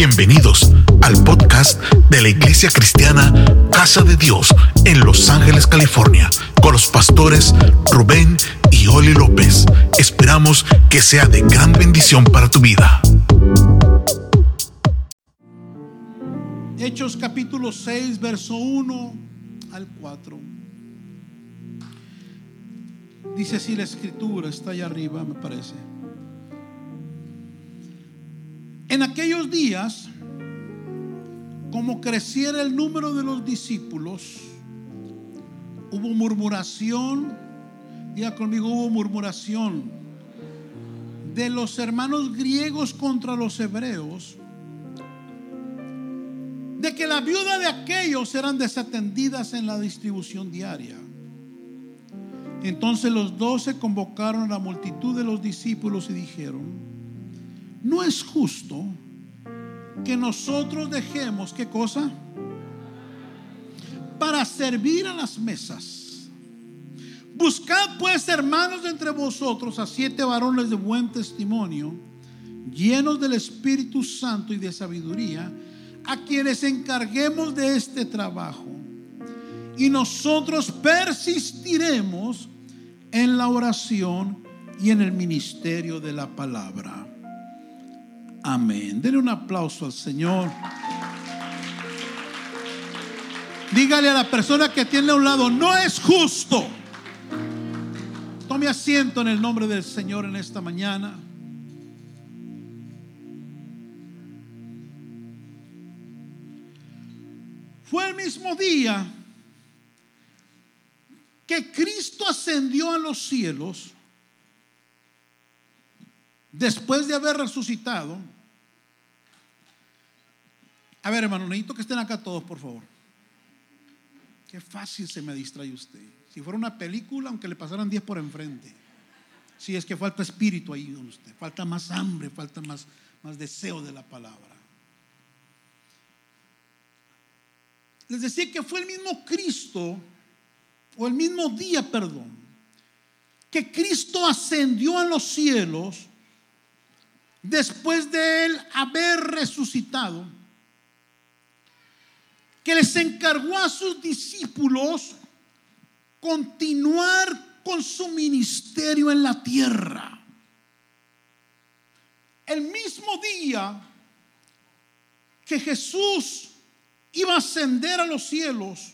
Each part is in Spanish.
Bienvenidos al podcast de la Iglesia Cristiana Casa de Dios en Los Ángeles, California, con los pastores Rubén y Oli López. Esperamos que sea de gran bendición para tu vida. Hechos capítulo 6, verso 1 al 4. Dice así la escritura, está allá arriba, me parece. En aquellos días, como creciera el número de los discípulos, hubo murmuración, diga conmigo, hubo murmuración de los hermanos griegos contra los hebreos, de que la viuda de aquellos eran desatendidas en la distribución diaria. Entonces los doce convocaron a la multitud de los discípulos y dijeron, no es justo que nosotros dejemos, ¿qué cosa? Para servir a las mesas. Buscad pues, hermanos, entre vosotros a siete varones de buen testimonio, llenos del Espíritu Santo y de sabiduría, a quienes encarguemos de este trabajo. Y nosotros persistiremos en la oración y en el ministerio de la palabra. Amén. Denle un aplauso al Señor. Dígale a la persona que tiene a un lado, no es justo. Tome asiento en el nombre del Señor en esta mañana. Fue el mismo día que Cristo ascendió a los cielos después de haber resucitado, a ver, hermano, necesito que estén acá todos, por favor. Qué fácil se me distrae usted. Si fuera una película, aunque le pasaran 10 por enfrente. Si es que falta espíritu ahí en usted, falta más hambre, falta más, más deseo de la palabra. Les decía que fue el mismo Cristo, o el mismo día, perdón, que Cristo ascendió a los cielos después de él haber resucitado, que les encargó a sus discípulos continuar con su ministerio en la tierra. El mismo día que Jesús iba a ascender a los cielos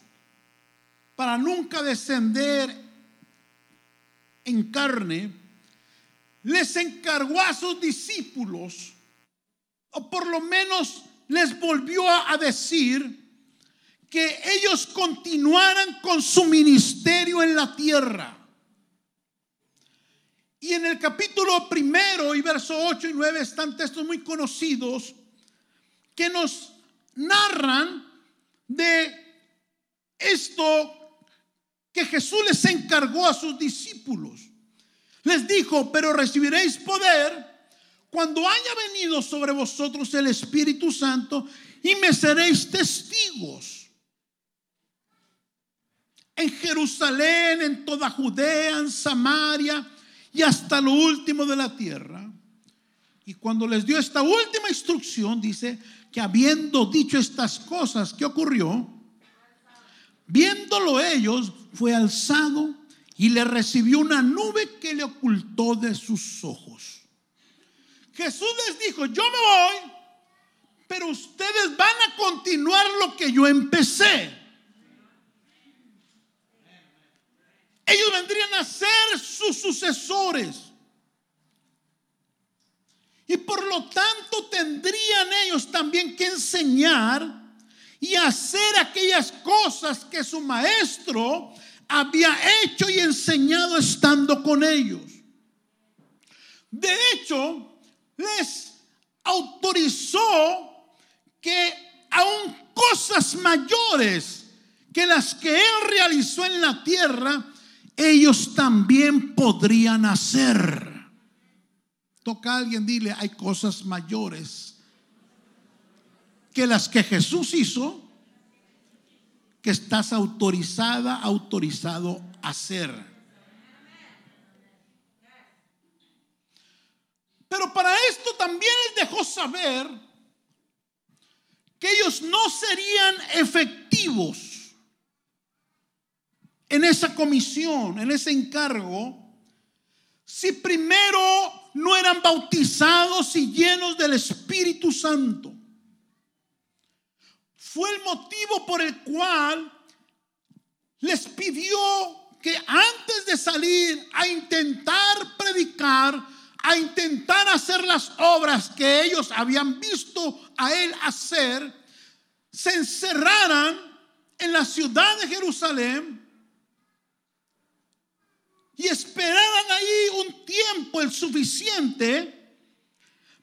para nunca descender en carne, les encargó a sus discípulos, o por lo menos les volvió a decir, que ellos continuaran con su ministerio en la tierra. Y en el capítulo primero y verso 8 y 9 están textos muy conocidos que nos narran de esto que Jesús les encargó a sus discípulos. Les dijo, pero recibiréis poder cuando haya venido sobre vosotros el Espíritu Santo y me seréis testigos. En Jerusalén, en toda Judea, en Samaria y hasta lo último de la tierra. Y cuando les dio esta última instrucción, dice que habiendo dicho estas cosas, ¿qué ocurrió? Viéndolo ellos, fue alzado y le recibió una nube que le ocultó de sus ojos. Jesús les dijo, yo me voy, pero ustedes van a continuar lo que yo empecé. Ellos vendrían a ser sus sucesores. Y por lo tanto tendrían ellos también que enseñar y hacer aquellas cosas que su maestro había hecho y enseñado estando con ellos. De hecho, les autorizó que aún cosas mayores que las que él realizó en la tierra, ellos también podrían hacer. Toca a alguien, dile, hay cosas mayores que las que Jesús hizo que estás autorizada, autorizado a hacer. Pero para esto también él dejó saber que ellos no serían efectivos en esa comisión, en ese encargo, si primero no eran bautizados y llenos del Espíritu Santo. Fue el motivo por el cual les pidió que antes de salir a intentar predicar, a intentar hacer las obras que ellos habían visto a él hacer, se encerraran en la ciudad de Jerusalén y esperaran ahí un tiempo el suficiente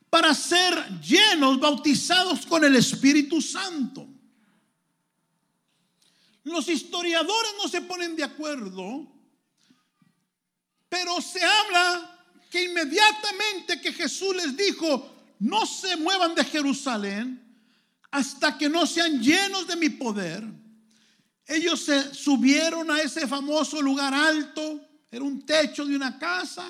para ser llenos, bautizados con el Espíritu Santo. Los historiadores no se ponen de acuerdo, pero se habla que inmediatamente que Jesús les dijo, no se muevan de Jerusalén hasta que no sean llenos de mi poder, ellos se subieron a ese famoso lugar alto, era un techo de una casa.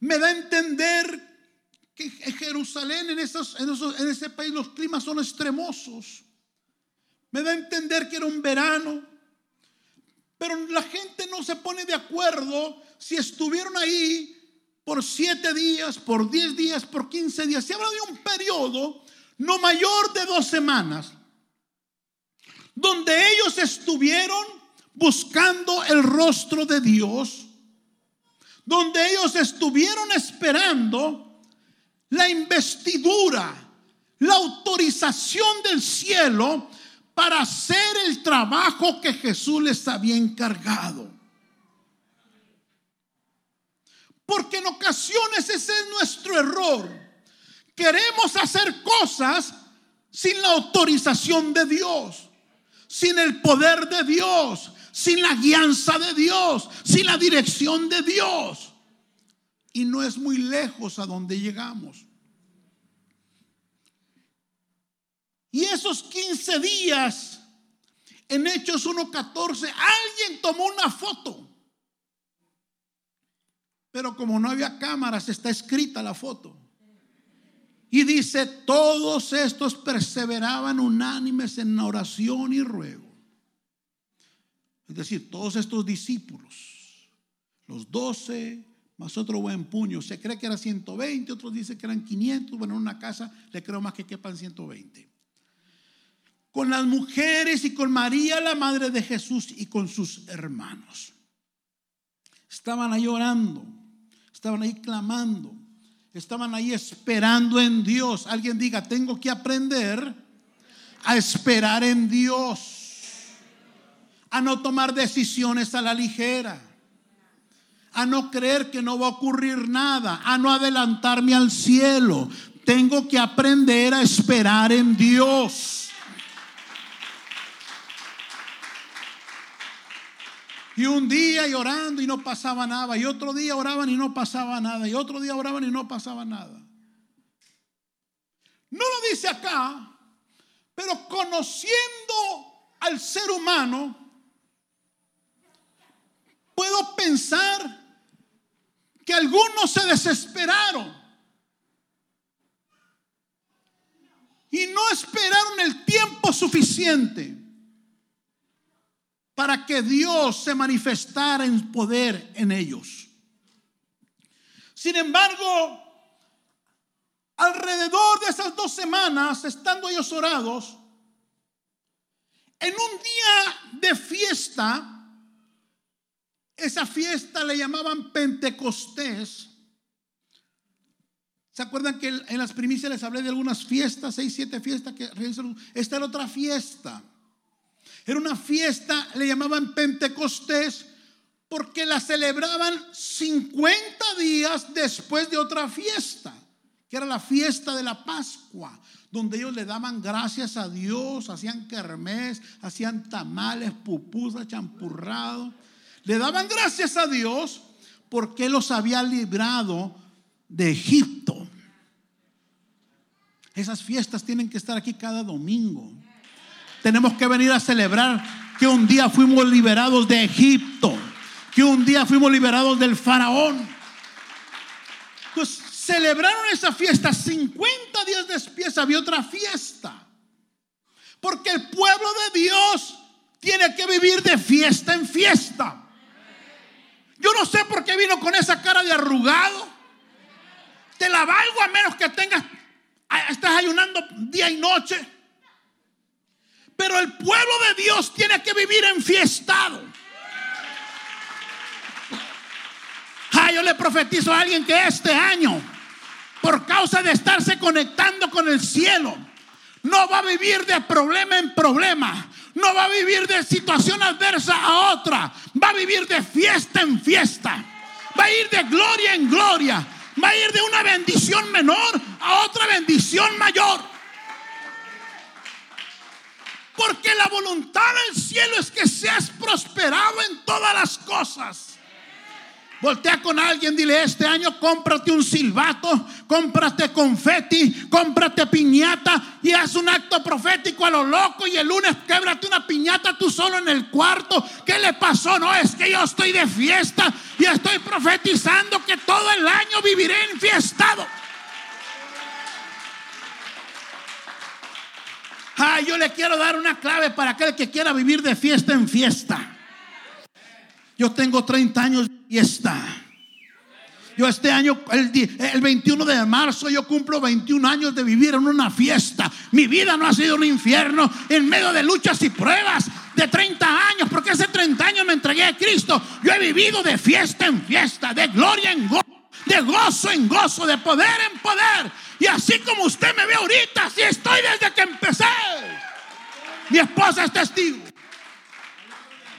Me da a entender que Jerusalén, en, esos, en, en ese país, los climas son extremosos. Me da a entender que era un verano. Pero la gente no se pone de acuerdo si estuvieron ahí por siete días, por diez días, por quince días. Se habla de un periodo no mayor de dos semanas, donde ellos estuvieron buscando el rostro de Dios, donde ellos estuvieron esperando la investidura, la autorización del cielo para hacer el trabajo que Jesús les había encargado. Porque en ocasiones ese es nuestro error. Queremos hacer cosas sin la autorización de Dios, sin el poder de Dios, sin la guianza de Dios, sin la dirección de Dios. Y no es muy lejos a donde llegamos. Y esos 15 días, en Hechos 1.14, alguien tomó una foto. Pero como no había cámaras, está escrita la foto. Y dice, todos estos perseveraban unánimes en oración y ruego. Es decir, todos estos discípulos, los doce, más otro buen puño, se cree que eran 120, otros dicen que eran 500, bueno, en una casa le creo más que quepan 120 con las mujeres y con María, la madre de Jesús, y con sus hermanos. Estaban ahí orando, estaban ahí clamando, estaban ahí esperando en Dios. Alguien diga, tengo que aprender a esperar en Dios, a no tomar decisiones a la ligera, a no creer que no va a ocurrir nada, a no adelantarme al cielo. Tengo que aprender a esperar en Dios. Y un día llorando y no pasaba nada. Y otro día oraban y no pasaba nada. Y otro día oraban y no pasaba nada. No lo dice acá, pero conociendo al ser humano, puedo pensar que algunos se desesperaron y no esperaron el tiempo suficiente para que Dios se manifestara en poder en ellos. Sin embargo, alrededor de esas dos semanas, estando ellos orados, en un día de fiesta, esa fiesta le llamaban Pentecostés. ¿Se acuerdan que en las primicias les hablé de algunas fiestas, seis, siete fiestas que Esta era otra fiesta. Era una fiesta, le llamaban Pentecostés, porque la celebraban 50 días después de otra fiesta, que era la fiesta de la Pascua, donde ellos le daban gracias a Dios, hacían kermés, hacían tamales, pupusas, champurrado. Le daban gracias a Dios porque los había librado de Egipto. Esas fiestas tienen que estar aquí cada domingo. Tenemos que venir a celebrar que un día fuimos liberados de Egipto, que un día fuimos liberados del faraón. Pues celebraron esa fiesta. 50 días después había otra fiesta. Porque el pueblo de Dios tiene que vivir de fiesta en fiesta. Yo no sé por qué vino con esa cara de arrugado. Te la valgo a menos que tengas, estás ayunando día y noche. Pero el pueblo de Dios tiene que vivir enfiestado. Ah, yo le profetizo a alguien que este año, por causa de estarse conectando con el cielo, no va a vivir de problema en problema. No va a vivir de situación adversa a otra. Va a vivir de fiesta en fiesta. Va a ir de gloria en gloria. Va a ir de una bendición menor a otra bendición mayor. Porque la voluntad del cielo es que seas prosperado en todas las cosas. Voltea con alguien, dile, este año cómprate un silbato, cómprate confeti, cómprate piñata y haz un acto profético a lo loco y el lunes québrate una piñata tú solo en el cuarto. ¿Qué le pasó? No, es que yo estoy de fiesta y estoy profetizando que todo el año viviré enfiestado. Ah, yo le quiero dar una clave para aquel que quiera vivir de fiesta en fiesta. Yo tengo 30 años de fiesta. Yo este año, el, el, 21 de marzo, yo cumplo 21 años de vivir en una fiesta. Mi vida no ha sido un infierno en medio de luchas y pruebas de 30 años, porque hace 30 años me entregué a Cristo. Yo he vivido de fiesta en fiesta, de gloria en gozo, de gozo en gozo, de poder en poder. Y así como usted me ve ahorita, así estoy desde que empecé. Mi esposa es testigo.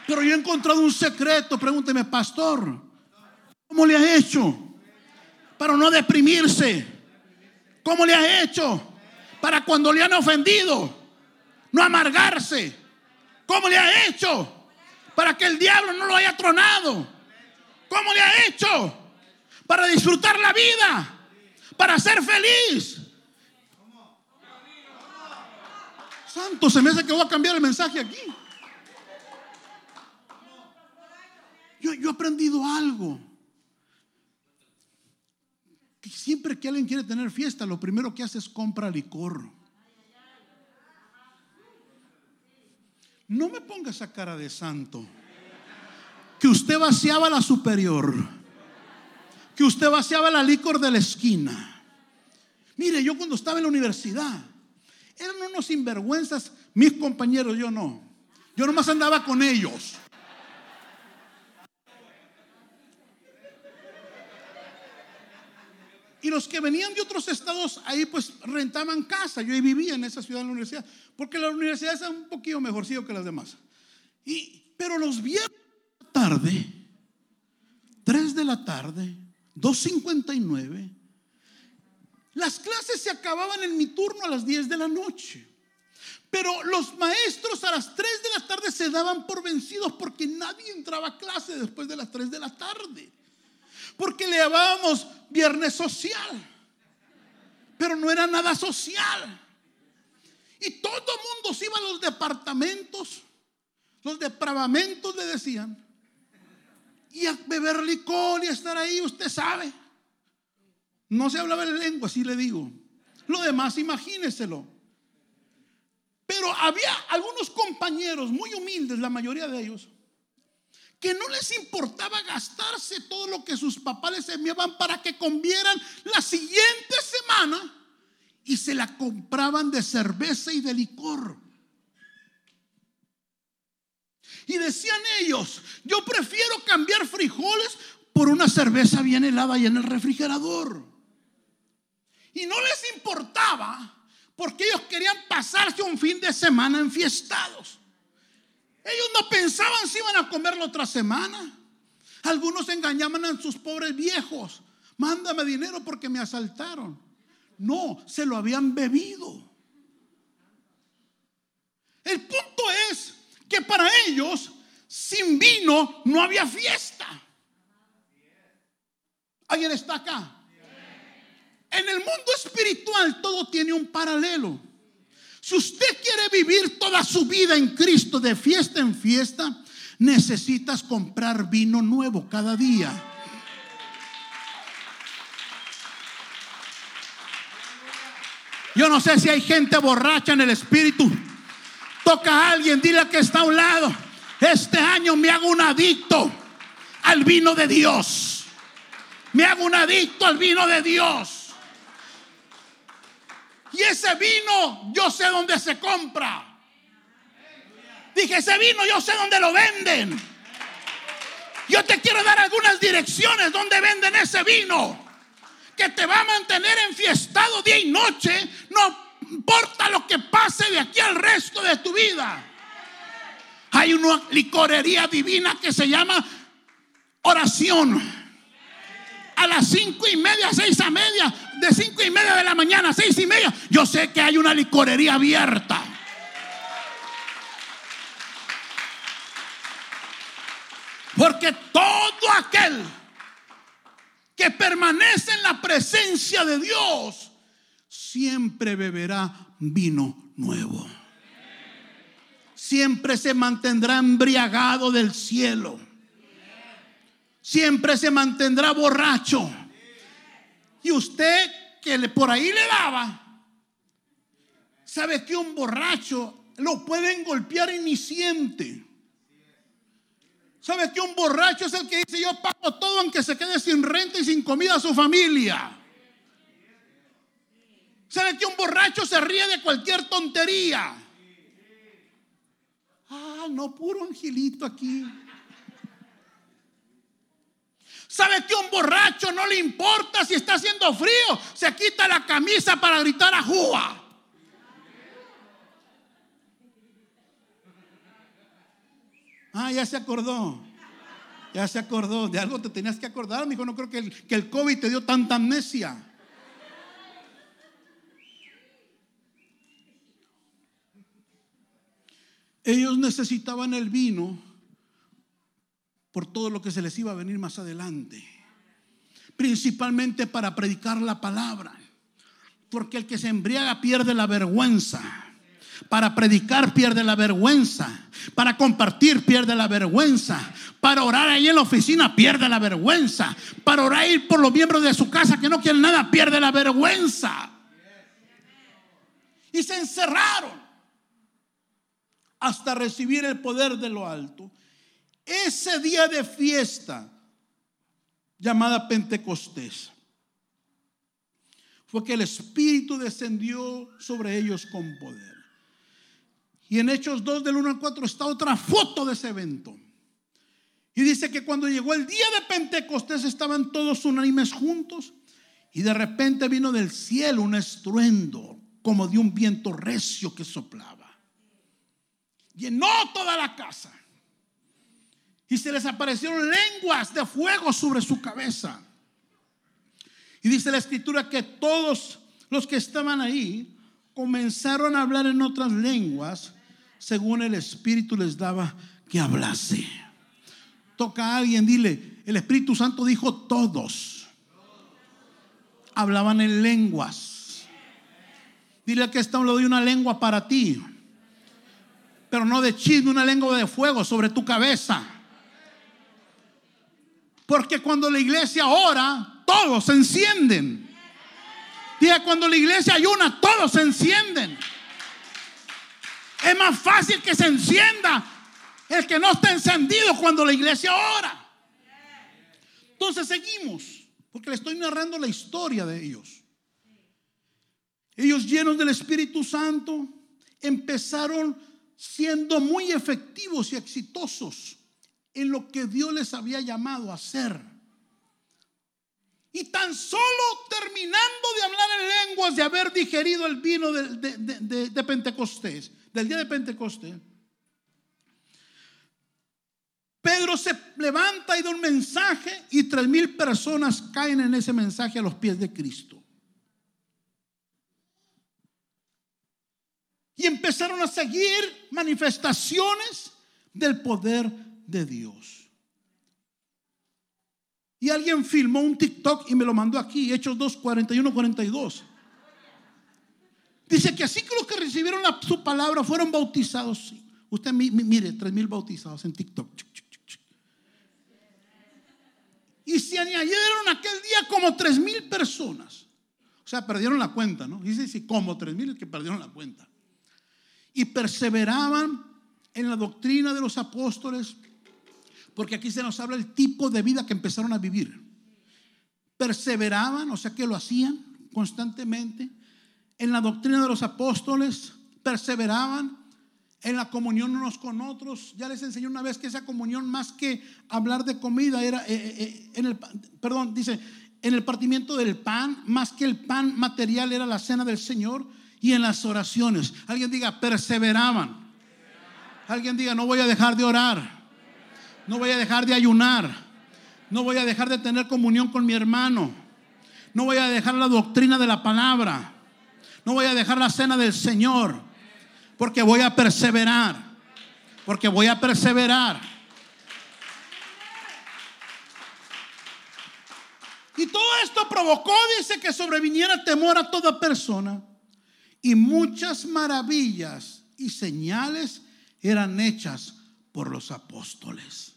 Pero yo he encontrado un secreto. Pregúnteme, pastor, ¿cómo le ha hecho para no deprimirse? ¿Cómo le ha hecho para cuando le han ofendido no amargarse? ¿Cómo le ha hecho para que el diablo no lo haya tronado? ¿Cómo le ha hecho para disfrutar la vida? Para ser feliz. Santo, se me hace que voy a cambiar el mensaje aquí. Yo, he aprendido algo. Que siempre que alguien quiere tener fiesta, lo primero que hace es compra licor. No me ponga esa cara de santo. Que usted vaciaba la superior. Que usted vaciaba la licor de la esquina. Mire, yo cuando estaba en la universidad, eran unos sinvergüenzas mis compañeros, yo no. Yo nomás andaba con ellos. Y los que venían de otros estados ahí pues rentaban casa. Yo ahí vivía en esa ciudad en la universidad. Porque la universidad es un poquito mejorcito que las demás. Y, pero los viernes de la tarde, 3 de la tarde, 2.59, las clases se acababan en mi turno a las 10 de la noche. Pero los maestros a las 3 de la tarde se daban por vencidos porque nadie entraba a clase después de las 3 de la tarde porque le llamábamos viernes social, pero no era nada social. Y todo el mundo se iba a los departamentos, los depravamentos le decían, y a beber licor y a estar ahí, usted sabe. No se hablaba en lengua, así le digo. Lo demás, imagíneselo. Pero había algunos compañeros muy humildes, la mayoría de ellos, que no les importaba gastarse todo lo que sus papás les enviaban para que comieran la siguiente semana y se la compraban de cerveza y de licor. Y decían ellos, yo prefiero cambiar frijoles por una cerveza bien helada y en el refrigerador. Y no les importaba porque ellos querían pasarse un fin de semana enfiestados. Ellos no pensaban si iban a comer la otra semana. Algunos engañaban a sus pobres viejos. Mándame dinero porque me asaltaron. No, se lo habían bebido. El punto es que para ellos, sin vino, no había fiesta. ¿Alguien está acá? En el mundo espiritual todo tiene un paralelo. Si usted quiere vivir toda su vida en Cristo de fiesta en fiesta, necesitas comprar vino nuevo cada día. Yo no sé si hay gente borracha en el espíritu. Toca a alguien, dile que está a un lado. Este año me hago un adicto al vino de Dios. Me hago un adicto al vino de Dios. Y ese vino yo sé dónde se compra. Dije, ese vino yo sé dónde lo venden. Yo te quiero dar algunas direcciones donde venden ese vino. Que te va a mantener enfiestado día y noche. No importa lo que pase de aquí al resto de tu vida. Hay una licorería divina que se llama oración. A las cinco y media, seis a media, de cinco y media de la mañana, seis y media, yo sé que hay una licorería abierta. Porque todo aquel que permanece en la presencia de Dios siempre beberá vino nuevo. Siempre se mantendrá embriagado del cielo. Siempre se mantendrá borracho. Y usted que por ahí le daba, sabe que un borracho lo pueden golpear y ni siente. ¿Sabes que un borracho es el que dice yo pago todo aunque se quede sin renta y sin comida a su familia? ¿Sabe que un borracho se ríe de cualquier tontería? Ah, no, puro angelito aquí. ¿Sabe que un borracho no le importa si está haciendo frío? Se quita la camisa para gritar a Júa. Ah, ya se acordó. Ya se acordó. De algo te tenías que acordar. Me dijo, no creo que el, que el COVID te dio tanta amnesia. Ellos necesitaban el vino por todo lo que se les iba a venir más adelante. Principalmente para predicar la palabra. Porque el que se embriaga pierde la vergüenza. Para predicar pierde la vergüenza. Para compartir pierde la vergüenza. Para orar ahí en la oficina pierde la vergüenza. Para orar por los miembros de su casa que no quieren nada pierde la vergüenza. Y se encerraron hasta recibir el poder de lo alto. Ese día de fiesta llamada Pentecostés fue que el Espíritu descendió sobre ellos con poder. Y en Hechos 2 del 1 al 4 está otra foto de ese evento. Y dice que cuando llegó el día de Pentecostés estaban todos unánimes juntos y de repente vino del cielo un estruendo como de un viento recio que soplaba. Llenó toda la casa. Y se les aparecieron lenguas de fuego sobre su cabeza. Y dice la escritura que todos los que estaban ahí comenzaron a hablar en otras lenguas según el Espíritu les daba que hablase. Toca a alguien, dile, el Espíritu Santo dijo todos. Hablaban en lenguas. Dile que está lo de una lengua para ti. Pero no de chisme, una lengua de fuego sobre tu cabeza. Porque cuando la iglesia ora, todos se encienden. Diga, cuando la iglesia ayuna, todos se encienden. Es más fácil que se encienda el que no está encendido cuando la iglesia ora. Entonces seguimos, porque le estoy narrando la historia de ellos. Ellos llenos del Espíritu Santo empezaron siendo muy efectivos y exitosos en lo que Dios les había llamado a hacer. Y tan solo terminando de hablar en lenguas, de haber digerido el vino de, Pentecostés, del día de Pentecostés, Pedro se levanta y da un mensaje y tres mil personas caen en ese mensaje a los pies de Cristo. Y empezaron a seguir manifestaciones del poder de Dios. Y alguien filmó un TikTok y me lo mandó aquí, Hechos 2, 41, 42. Dice que así que los que recibieron su palabra fueron bautizados. Usted mire, tres mil bautizados en TikTok. Y se añadieron aquel día como tres mil personas. O sea, perdieron la cuenta, ¿no? Dice, sí, como tres mil que perdieron la cuenta. Y perseveraban en la doctrina de los apóstoles, porque aquí se nos habla el tipo de vida que empezaron a vivir. Perseveraban, o sea que lo hacían constantemente en la doctrina de los apóstoles, perseveraban en la comunión unos con otros. Ya les enseñé una vez que esa comunión más que hablar de comida era eh, eh, eh, en el perdón, dice, en el partimiento del pan, más que el pan material era la cena del Señor y en las oraciones. Alguien diga, perseveraban. Alguien diga, no voy a dejar de orar. No voy a dejar de ayunar. No voy a dejar de tener comunión con mi hermano. No voy a dejar la doctrina de la palabra. No voy a dejar la cena del Señor. Porque voy a perseverar. Porque voy a perseverar. Y todo esto provocó, dice, que sobreviniera temor a toda persona. Y muchas maravillas y señales eran hechas por los apóstoles.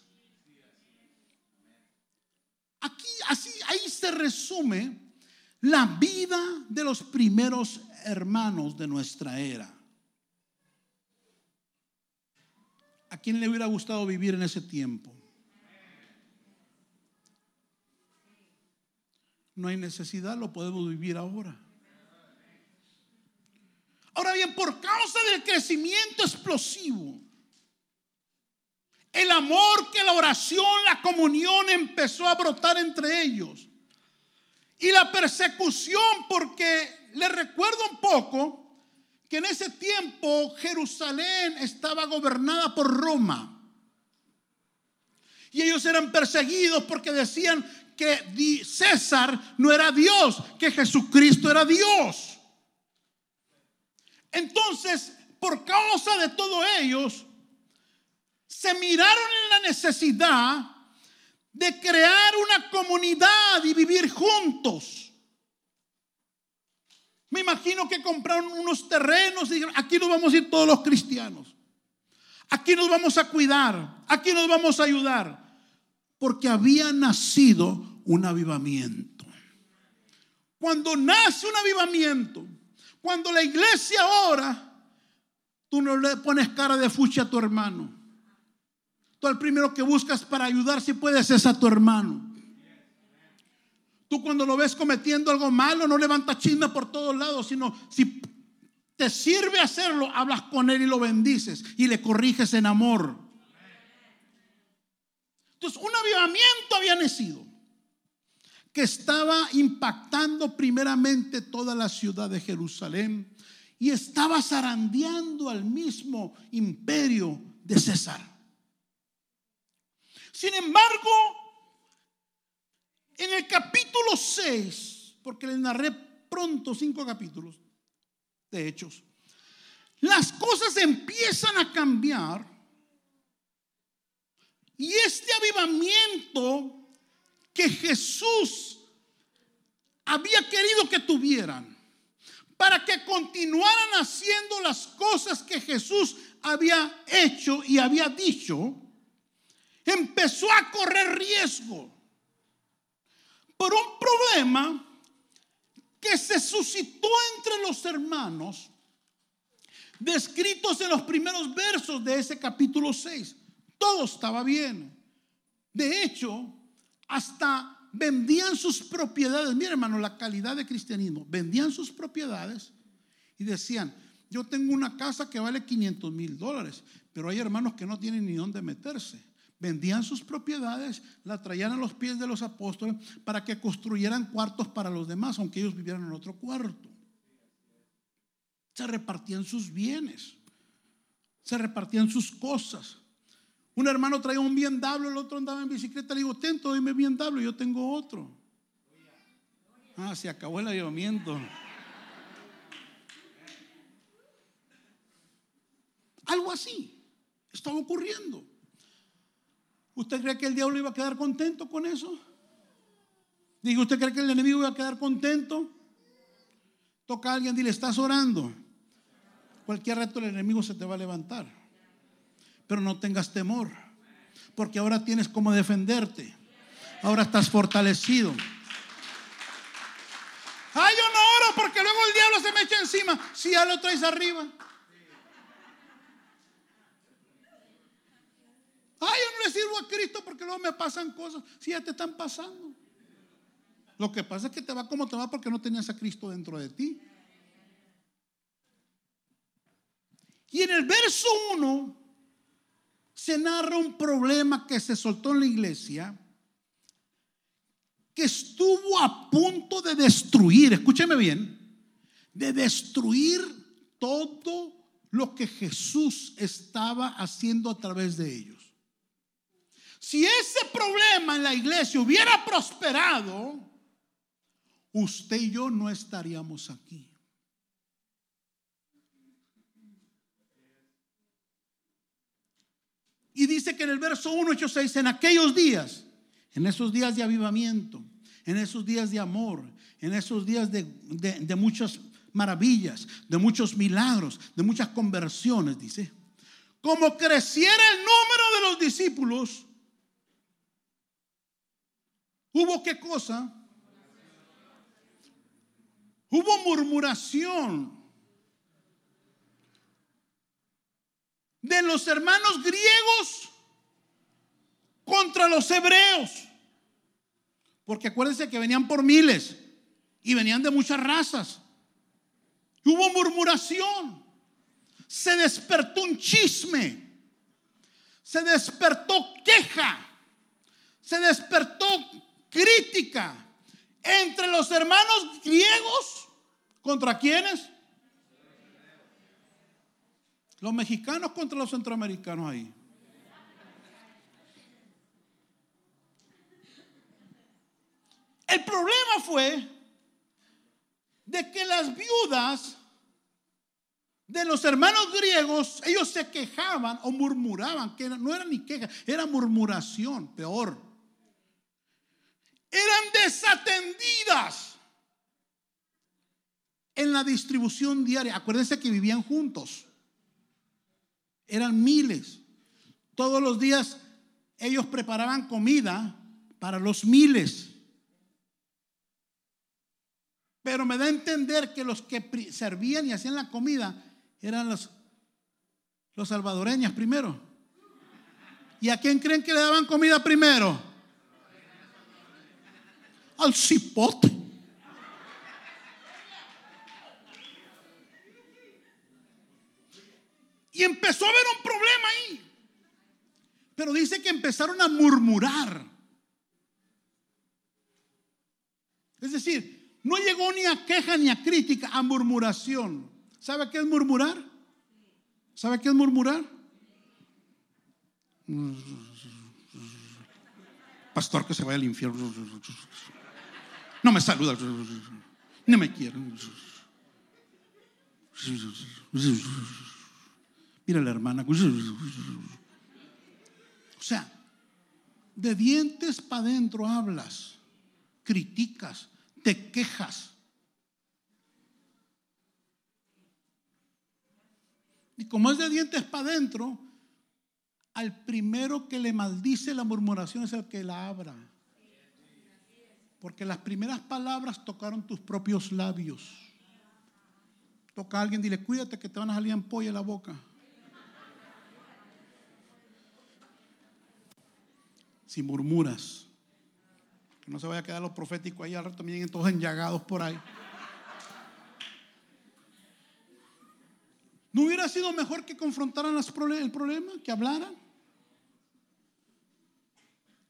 Aquí, así, ahí se resume la vida de los primeros hermanos de nuestra era. ¿A quién le hubiera gustado vivir en ese tiempo? No hay necesidad, lo podemos vivir ahora. Ahora bien, por causa del crecimiento explosivo, el amor que la oración, la comunión empezó a brotar entre ellos. Y la persecución, porque le recuerdo un poco que en ese tiempo Jerusalén estaba gobernada por Roma. Y ellos eran perseguidos porque decían que César no era Dios, que Jesucristo era Dios. Entonces, por causa de todo ellos, se miraron en la necesidad de crear una comunidad y vivir juntos. Me imagino que compraron unos terrenos y dijeron, aquí nos vamos a ir todos los cristianos. Aquí nos vamos a cuidar, aquí nos vamos a ayudar. Porque había nacido un avivamiento. Cuando nace un avivamiento, cuando la iglesia ora, tú no le pones cara de fucha a tu hermano. Tú el primero que buscas para ayudar si puedes es a tu hermano. Tú cuando lo ves cometiendo algo malo, no levantas chisme por todos lados, sino si te sirve hacerlo, hablas con él y lo bendices y le corriges en amor. Entonces, un avivamiento había nacido que estaba impactando primeramente toda la ciudad de Jerusalén y estaba zarandeando al mismo imperio de César. Sin embargo, en el capítulo 6, porque le narré pronto cinco capítulos de hechos, las cosas empiezan a cambiar y este avivamiento que Jesús había querido que tuvieran para que continuaran haciendo las cosas que Jesús había hecho y había dicho, empezó a correr riesgo por un problema que se suscitó entre los hermanos, descritos en los primeros versos de ese capítulo 6. Todo estaba bien. De hecho, hasta vendían sus propiedades. Mira, hermano, la calidad de cristianismo. Vendían sus propiedades y decían, yo tengo una casa que vale 500 mil dólares, pero hay hermanos que no tienen ni dónde meterse vendían sus propiedades, la traían a los pies de los apóstoles para que construyeran cuartos para los demás, aunque ellos vivieran en otro cuarto. Se repartían sus bienes, se repartían sus cosas. Un hermano traía un bien el otro andaba en bicicleta, le digo, tento, dime bien yo tengo otro. Ah, se acabó el avivamiento. Algo así estaba ocurriendo. ¿Usted cree que el diablo iba a quedar contento con eso? Digo, ¿usted cree que el enemigo iba a quedar contento? Toca a alguien, dile, estás orando. Cualquier reto del enemigo se te va a levantar. Pero no tengas temor, porque ahora tienes cómo defenderte. Ahora estás fortalecido. Ay, yo no oro se me echa encima si ya lo traes arriba? Ay, yo no le sirvo a Cristo porque luego me pasan cosas. Si ya te están pasando. Lo que pasa es que te va como te va porque no tenías a Cristo dentro de ti. Y en el verso 1 se narra un problema que se soltó en la iglesia, que estuvo a punto de destruir, escúcheme bien, de destruir todo lo que Jesús estaba haciendo a través de ellos. Si ese problema en la iglesia hubiera prosperado, usted y yo no estaríamos aquí. Y dice que en el verso 1, 8, 6, en aquellos días, en esos días de avivamiento, en esos días de amor, en esos días de, de muchas maravillas, de muchos milagros, de muchas conversiones, dice, como creciera el número de los discípulos, ¿Hubo qué cosa? Hubo murmuración de los hermanos griegos contra los hebreos. Porque acuérdense que venían por miles y venían de muchas razas. Hubo murmuración. Se despertó un chisme. Se despertó queja. Se despertó crítica entre los hermanos griegos. ¿Contra quiénes? Los mexicanos contra los centroamericanos ahí. El problema fue de que las viudas de los hermanos griegos, ellos se quejaban o murmuraban, que no era ni queja, era murmuración, peor eran desatendidas en la distribución diaria. Acuérdense que vivían juntos. Eran miles. Todos los días ellos preparaban comida para los miles. Pero me da a entender que los que servían y hacían la comida eran los, los salvadoreños primero. ¿Y a quién creen que le daban comida primero? Al cipote. Y empezó a haber un problema ahí. Pero dice que empezaron a murmurar. Es decir, no llegó ni a queja ni a crítica, a murmuración. ¿Sabe qué es murmurar? ¿Sabe qué es murmurar? Pastor que se vaya al infierno. No me saluda. No me quiere. Mira la hermana. O sea, de dientes para adentro hablas, criticas, te quejas. Y como es de dientes para adentro, al primero que le maldice la murmuración es el que la abra. Porque las primeras palabras tocaron tus propios labios. Toca a alguien, dile, cuídate que te van a salir ampolla en la boca. Si murmuras, que no se vaya a quedar los proféticos ahí al rato, miren todos enllagados por ahí. ¿No hubiera sido mejor que confrontaran el problema, que hablaran?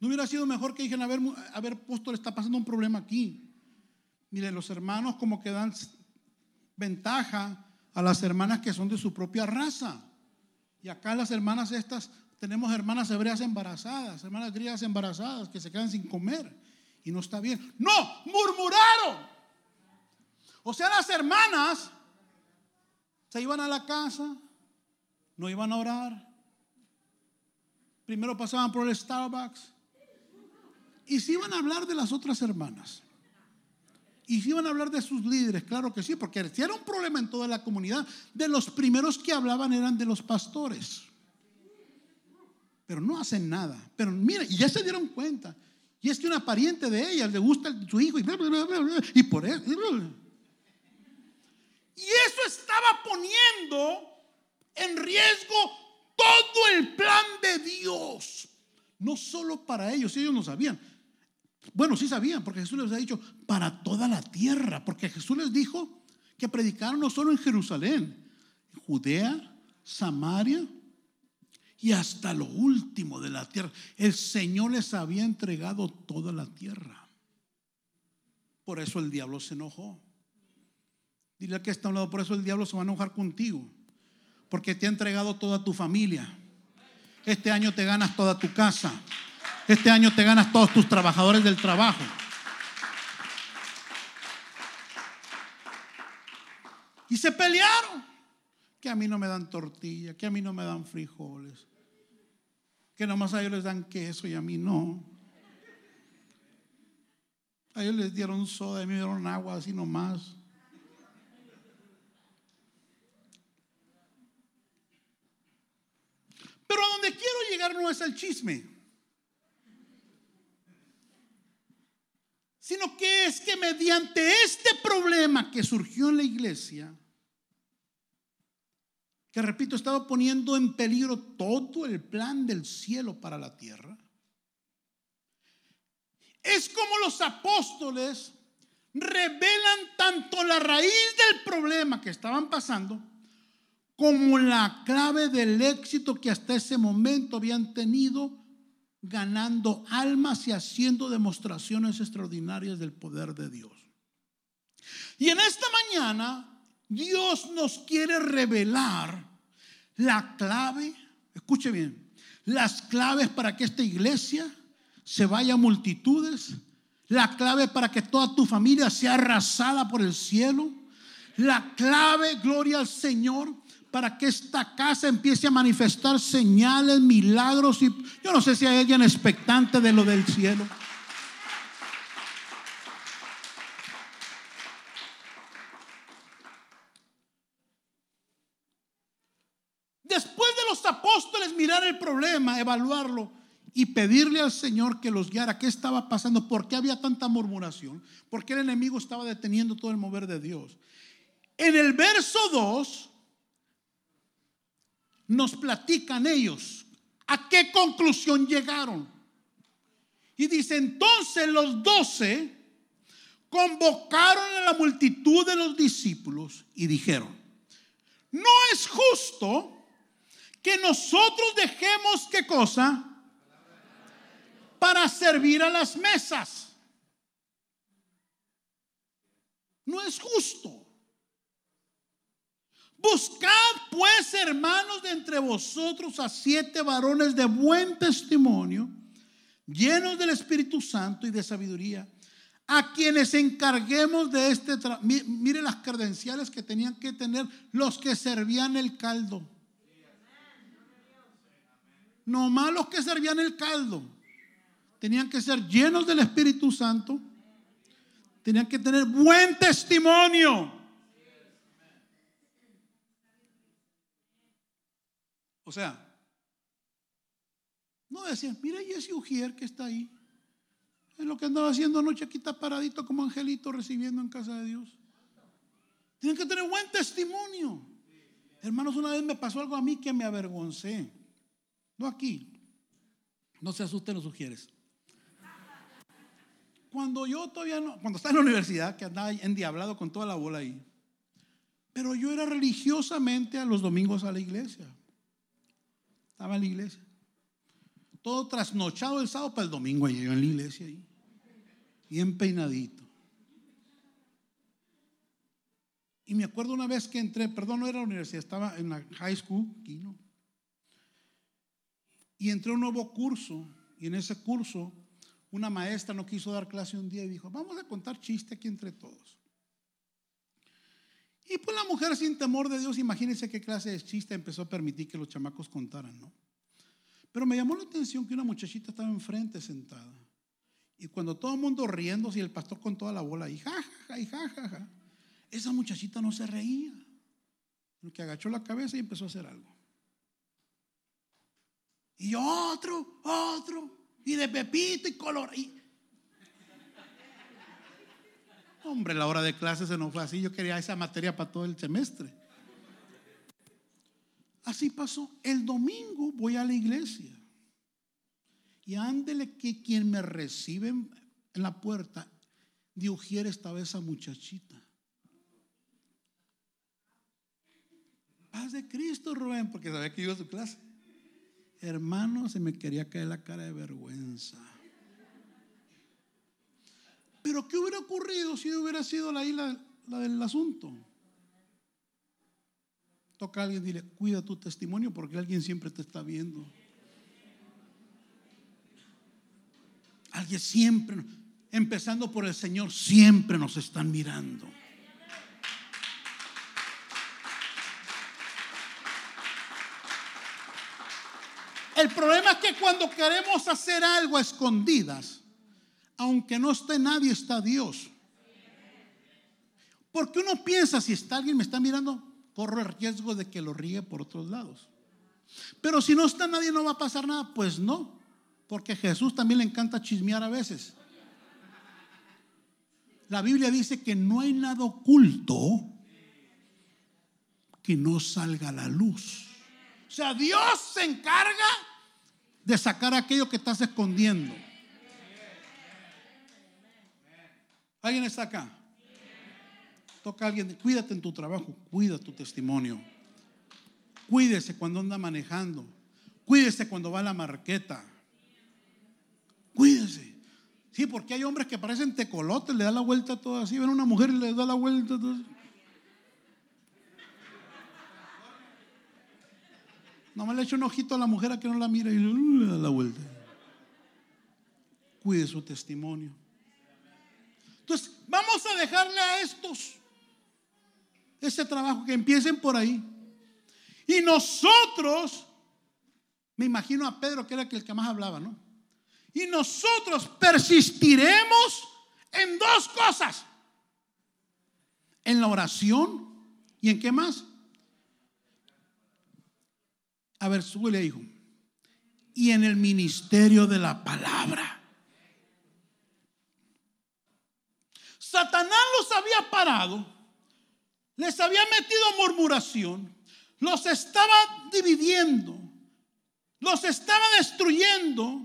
¿No hubiera sido mejor que dijeran, a ver, a le está pasando un problema aquí? Mire, los hermanos como que dan ventaja a las hermanas que son de su propia raza. Y acá las hermanas estas, tenemos hermanas hebreas embarazadas, hermanas griegas embarazadas que se quedan sin comer. Y no está bien. No, murmuraron. O sea, las hermanas se iban a la casa, no iban a orar. Primero pasaban por el Starbucks, y si iban a hablar de las otras hermanas. Y si iban a hablar de sus líderes, claro que sí, porque si era un problema en toda la comunidad, de los primeros que hablaban eran de los pastores. Pero no hacen nada. Pero mira, y ya se dieron cuenta. Y es que una pariente de ella le gusta su hijo y, y por eso. Y eso estaba poniendo en riesgo todo el plan de Dios. No solo para ellos, ellos no sabían. Bueno, sí sabían, porque Jesús les ha dicho, para toda la tierra, porque Jesús les dijo que predicaron no solo en Jerusalén, en Judea, Samaria y hasta lo último de la tierra. El Señor les había entregado toda la tierra. Por eso el diablo se enojó. Dile que está a un lado, por eso el diablo se va a enojar contigo. Porque te ha entregado toda tu familia. Este año te ganas toda tu casa. Este año te ganas todos tus trabajadores del trabajo. Y se pelearon. Que a mí no me dan tortilla, que a mí no me dan frijoles, que nomás a ellos les dan queso y a mí no. A ellos les dieron soda, a mí me dieron agua así nomás. Pero a donde quiero llegar no es el chisme. Sino que es que mediante este problema que surgió en la iglesia, que repito, estaba poniendo en peligro todo el plan del cielo para la tierra, es como los apóstoles revelan tanto la raíz del problema que estaban pasando como la clave del éxito que hasta ese momento habían tenido ganando almas y haciendo demostraciones extraordinarias del poder de Dios. Y en esta mañana Dios nos quiere revelar la clave, escuche bien, las claves para que esta iglesia se vaya a multitudes, la clave para que toda tu familia sea arrasada por el cielo, la clave, gloria al Señor, para que esta casa empiece a manifestar señales, milagros y yo no sé si hay alguien expectante de lo del cielo. Después de los apóstoles mirar el problema, evaluarlo y pedirle al Señor que los guiara, qué estaba pasando, por qué había tanta murmuración, por qué el enemigo estaba deteniendo todo el mover de Dios. En el verso 2 nos platican ellos a qué conclusión llegaron. Y dice, entonces los doce convocaron a la multitud de los discípulos y dijeron, no es justo que nosotros dejemos qué cosa para servir a las mesas. No es justo. Buscad pues, hermanos, de entre vosotros a siete varones de buen testimonio, llenos del Espíritu Santo y de sabiduría, a quienes encarguemos de este trabajo. Mire las credenciales que tenían que tener los que servían el caldo. No más los que servían el caldo. Tenían que ser llenos del Espíritu Santo. Tenían que tener buen testimonio. O sea, no decían, mira Jesse Ujier que está ahí. Es lo que andaba haciendo anoche aquí está paradito como angelito recibiendo en casa de Dios. Tienen que tener buen testimonio. Hermanos, una vez me pasó algo a mí que me avergoncé. No aquí. No se asusten los sugieres. Cuando yo todavía no, cuando estaba en la universidad, que andaba endiablado con toda la bola ahí. Pero yo era religiosamente a los domingos a la iglesia. Estaba en la iglesia. Todo trasnochado el sábado para el domingo y yo en la iglesia ahí. Bien peinadito. Y me acuerdo una vez que entré, perdón, no era la universidad, estaba en la high school, aquí, ¿no? Y entré a un nuevo curso. Y en ese curso, una maestra no quiso dar clase un día y dijo: Vamos a contar chiste aquí entre todos. Y pues la mujer sin temor de Dios, imagínense qué clase de chiste empezó a permitir que los chamacos contaran, ¿no? Pero me llamó la atención que una muchachita estaba enfrente sentada. Y cuando todo el mundo riendo, y el pastor con toda la bola y jajaja, y jajaja, esa muchachita no se reía. Lo que agachó la cabeza y empezó a hacer algo. Y otro, otro, y de pepito y color. Y, Hombre, la hora de clase se nos fue así. Yo quería esa materia para todo el semestre. Así pasó. El domingo voy a la iglesia. Y ándele que quien me recibe en la puerta, de Ujier estaba esa muchachita. Paz de Cristo, Rubén, porque sabía que iba a su clase. Hermano, se me quería caer la cara de vergüenza. Pero ¿qué hubiera ocurrido si hubiera sido la isla la del asunto? Toca a alguien y dile, cuida tu testimonio porque alguien siempre te está viendo. Alguien siempre, empezando por el Señor, siempre nos están mirando. El problema es que cuando queremos hacer algo a escondidas, aunque no esté nadie, está Dios. Porque uno piensa, si está alguien me está mirando, corro el riesgo de que lo ríe por otros lados. Pero si no está nadie, no va a pasar nada. Pues no, porque Jesús también le encanta chismear a veces. La Biblia dice que no hay nada oculto que no salga a la luz. O sea, Dios se encarga de sacar aquello que estás escondiendo. ¿Alguien está acá? Toca a alguien, cuídate en tu trabajo, cuida tu testimonio. Cuídese cuando anda manejando. Cuídese cuando va a la marqueta. Cuídese. Sí, porque hay hombres que parecen tecolotes, le da la vuelta todo así. Ven a una mujer y le da la vuelta todo así. Nomás le echo un ojito a la mujer a que no la mira y le da la vuelta. Cuide su testimonio. Entonces, vamos a dejarle a estos ese trabajo, que empiecen por ahí. Y nosotros, me imagino a Pedro, que era el que más hablaba, ¿no? Y nosotros persistiremos en dos cosas. En la oración y en qué más? A ver, súbele, hijo. Y en el ministerio de la palabra. Satanás los había parado, les había metido murmuración, los estaba dividiendo, los estaba destruyendo,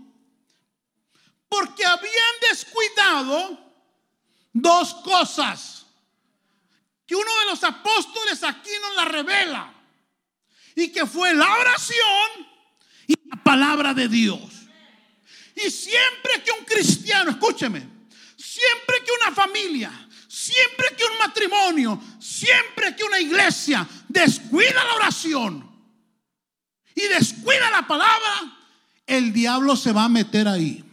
porque habían descuidado dos cosas que uno de los apóstoles aquí nos la revela y que fue la oración y la palabra de Dios. Y siempre que un cristiano, escúcheme, siempre que una familia, siempre que un matrimonio, siempre que una iglesia descuida la oración y descuida la palabra, el diablo se va a meter ahí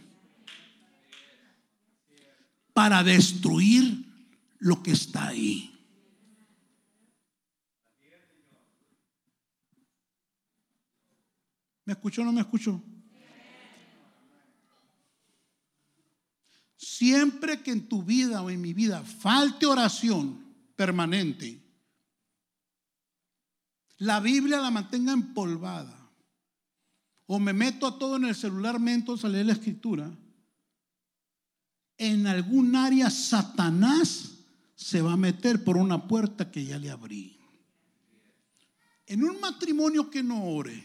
para destruir lo que está ahí. ¿Me escuchó o no me escuchó? Siempre que en tu vida o en mi vida falte oración permanente, la Biblia la mantenga empolvada, o me meto a todo en el celular, mentos a leer la escritura, en algún área Satanás se va a meter por una puerta que ya le abrí. En un matrimonio que no ore,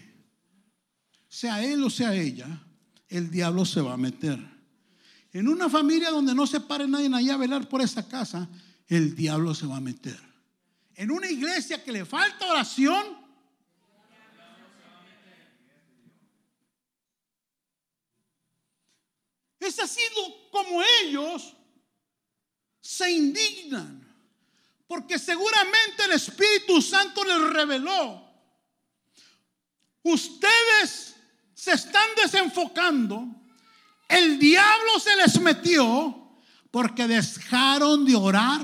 sea él o sea ella, el diablo se va a meter. En una familia donde no se pare nadie allá a velar por esa casa, el diablo se va a meter. En una iglesia que le falta oración, es así como ellos se indignan. Porque seguramente el Espíritu Santo les reveló. Ustedes se están desenfocando, el diablo se les metió porque dejaron de orar,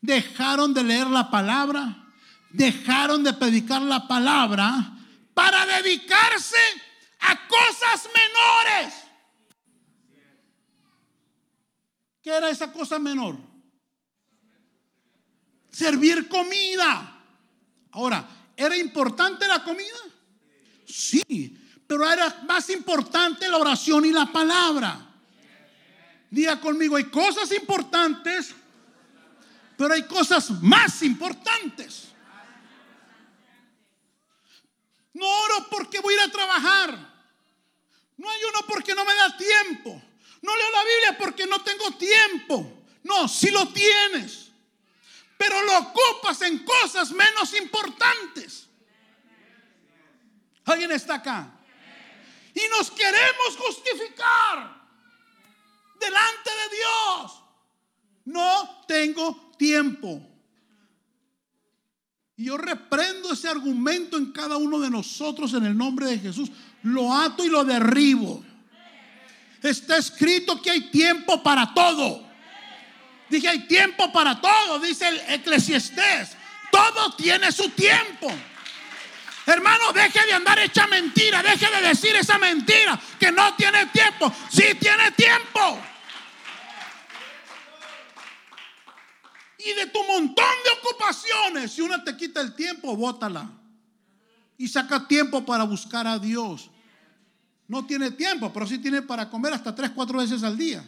dejaron de leer la palabra, dejaron de predicar la palabra para dedicarse a cosas menores. ¿Qué era esa cosa menor? Servir comida. Ahora, ¿era importante la comida? Sí, pero era más importante la oración y la palabra. Diga conmigo, hay cosas importantes Pero hay cosas más importantes. No oro porque voy a ir a trabajar. No ayuno porque no me da tiempo. No leo la Biblia porque no tengo tiempo. No, si lo tienes. Pero lo ocupas en cosas menos importantes. ¿Alguien está acá? Y nos queremos justificar delante de Dios. No tengo tiempo. Y yo reprendo ese argumento en cada uno de nosotros en el nombre de Jesús. Lo ato y lo derribo. Está escrito que hay tiempo para todo. Dije, hay tiempo para todo, dice el eclesiastés. Todo tiene su tiempo. Hermano, deje de andar hecha mentira, deje de decir esa mentira que no tiene tiempo. Sí tiene tiempo. Y de tu montón de ocupaciones, si una te quita el tiempo, bótala. Y saca tiempo para buscar a Dios. No tiene tiempo, pero sí tiene para comer hasta tres, cuatro veces al día.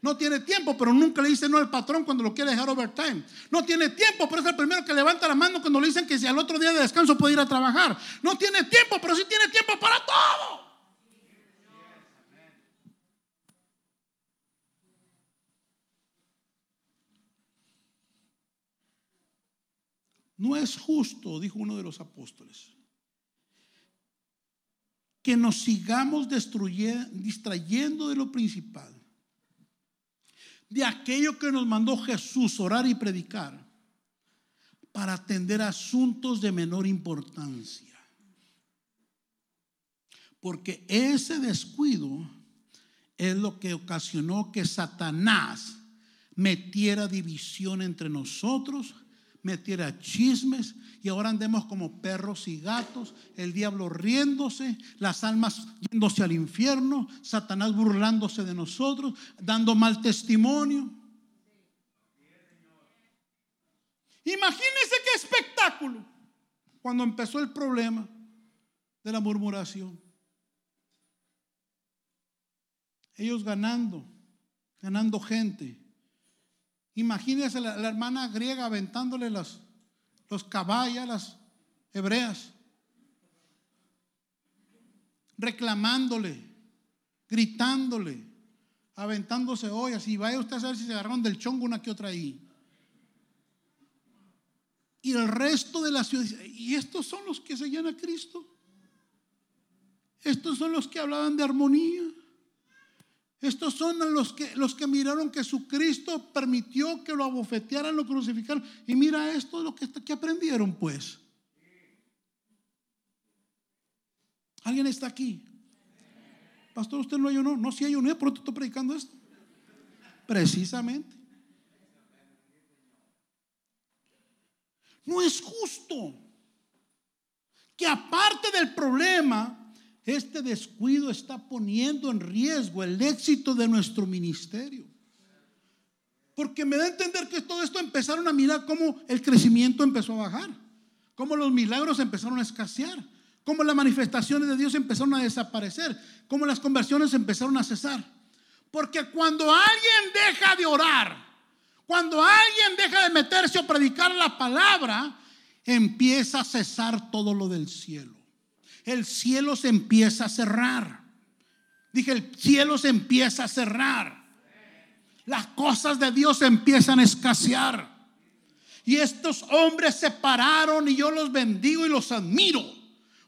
No tiene tiempo, pero nunca le dice no al patrón cuando lo quiere dejar overtime. No tiene tiempo, pero es el primero que levanta la mano cuando le dicen que si al otro día de descanso puede ir a trabajar. No tiene tiempo, pero sí tiene tiempo para todo. No es justo, dijo uno de los apóstoles, que nos sigamos distrayendo de lo principal de aquello que nos mandó Jesús orar y predicar para atender asuntos de menor importancia. Porque ese descuido es lo que ocasionó que Satanás metiera división entre nosotros metiera chismes y ahora andemos como perros y gatos, el diablo riéndose, las almas yéndose al infierno, Satanás burlándose de nosotros, dando mal testimonio. Imagínense qué espectáculo cuando empezó el problema de la murmuración. Ellos ganando, ganando gente Imagínese la, hermana griega aventándole los, los caballos a las hebreas, reclamándole, gritándole, aventándose ollas. Y vaya usted a saber si se agarraron del chongo una que otra ahí. Y el resto de la ciudad ¿y estos son los que seguían a Cristo? Estos son los que hablaban de armonía. Estos son los que, los que miraron que Jesucristo permitió que lo abofetearan, lo crucificaron. Y mira esto, lo que, aprendieron pues. ¿Alguien está aquí? Pastor, usted no ayunó. No, si ayuné, por eso estoy predicando esto. Precisamente. No es justo que aparte del problema, este descuido está poniendo en riesgo el éxito de nuestro ministerio. Porque me da a entender que todo esto empezaron a mirar cómo el crecimiento empezó a bajar, cómo los milagros empezaron a escasear, cómo las manifestaciones de Dios empezaron a desaparecer, cómo las conversiones empezaron a cesar. Porque cuando alguien deja de orar, cuando alguien deja de meterse a predicar la palabra, empieza a cesar todo lo del cielo el cielo se empieza a cerrar. Dije, el cielo se empieza a cerrar. Las cosas de Dios empiezan a escasear. Y estos hombres se pararon y yo los bendigo y los admiro.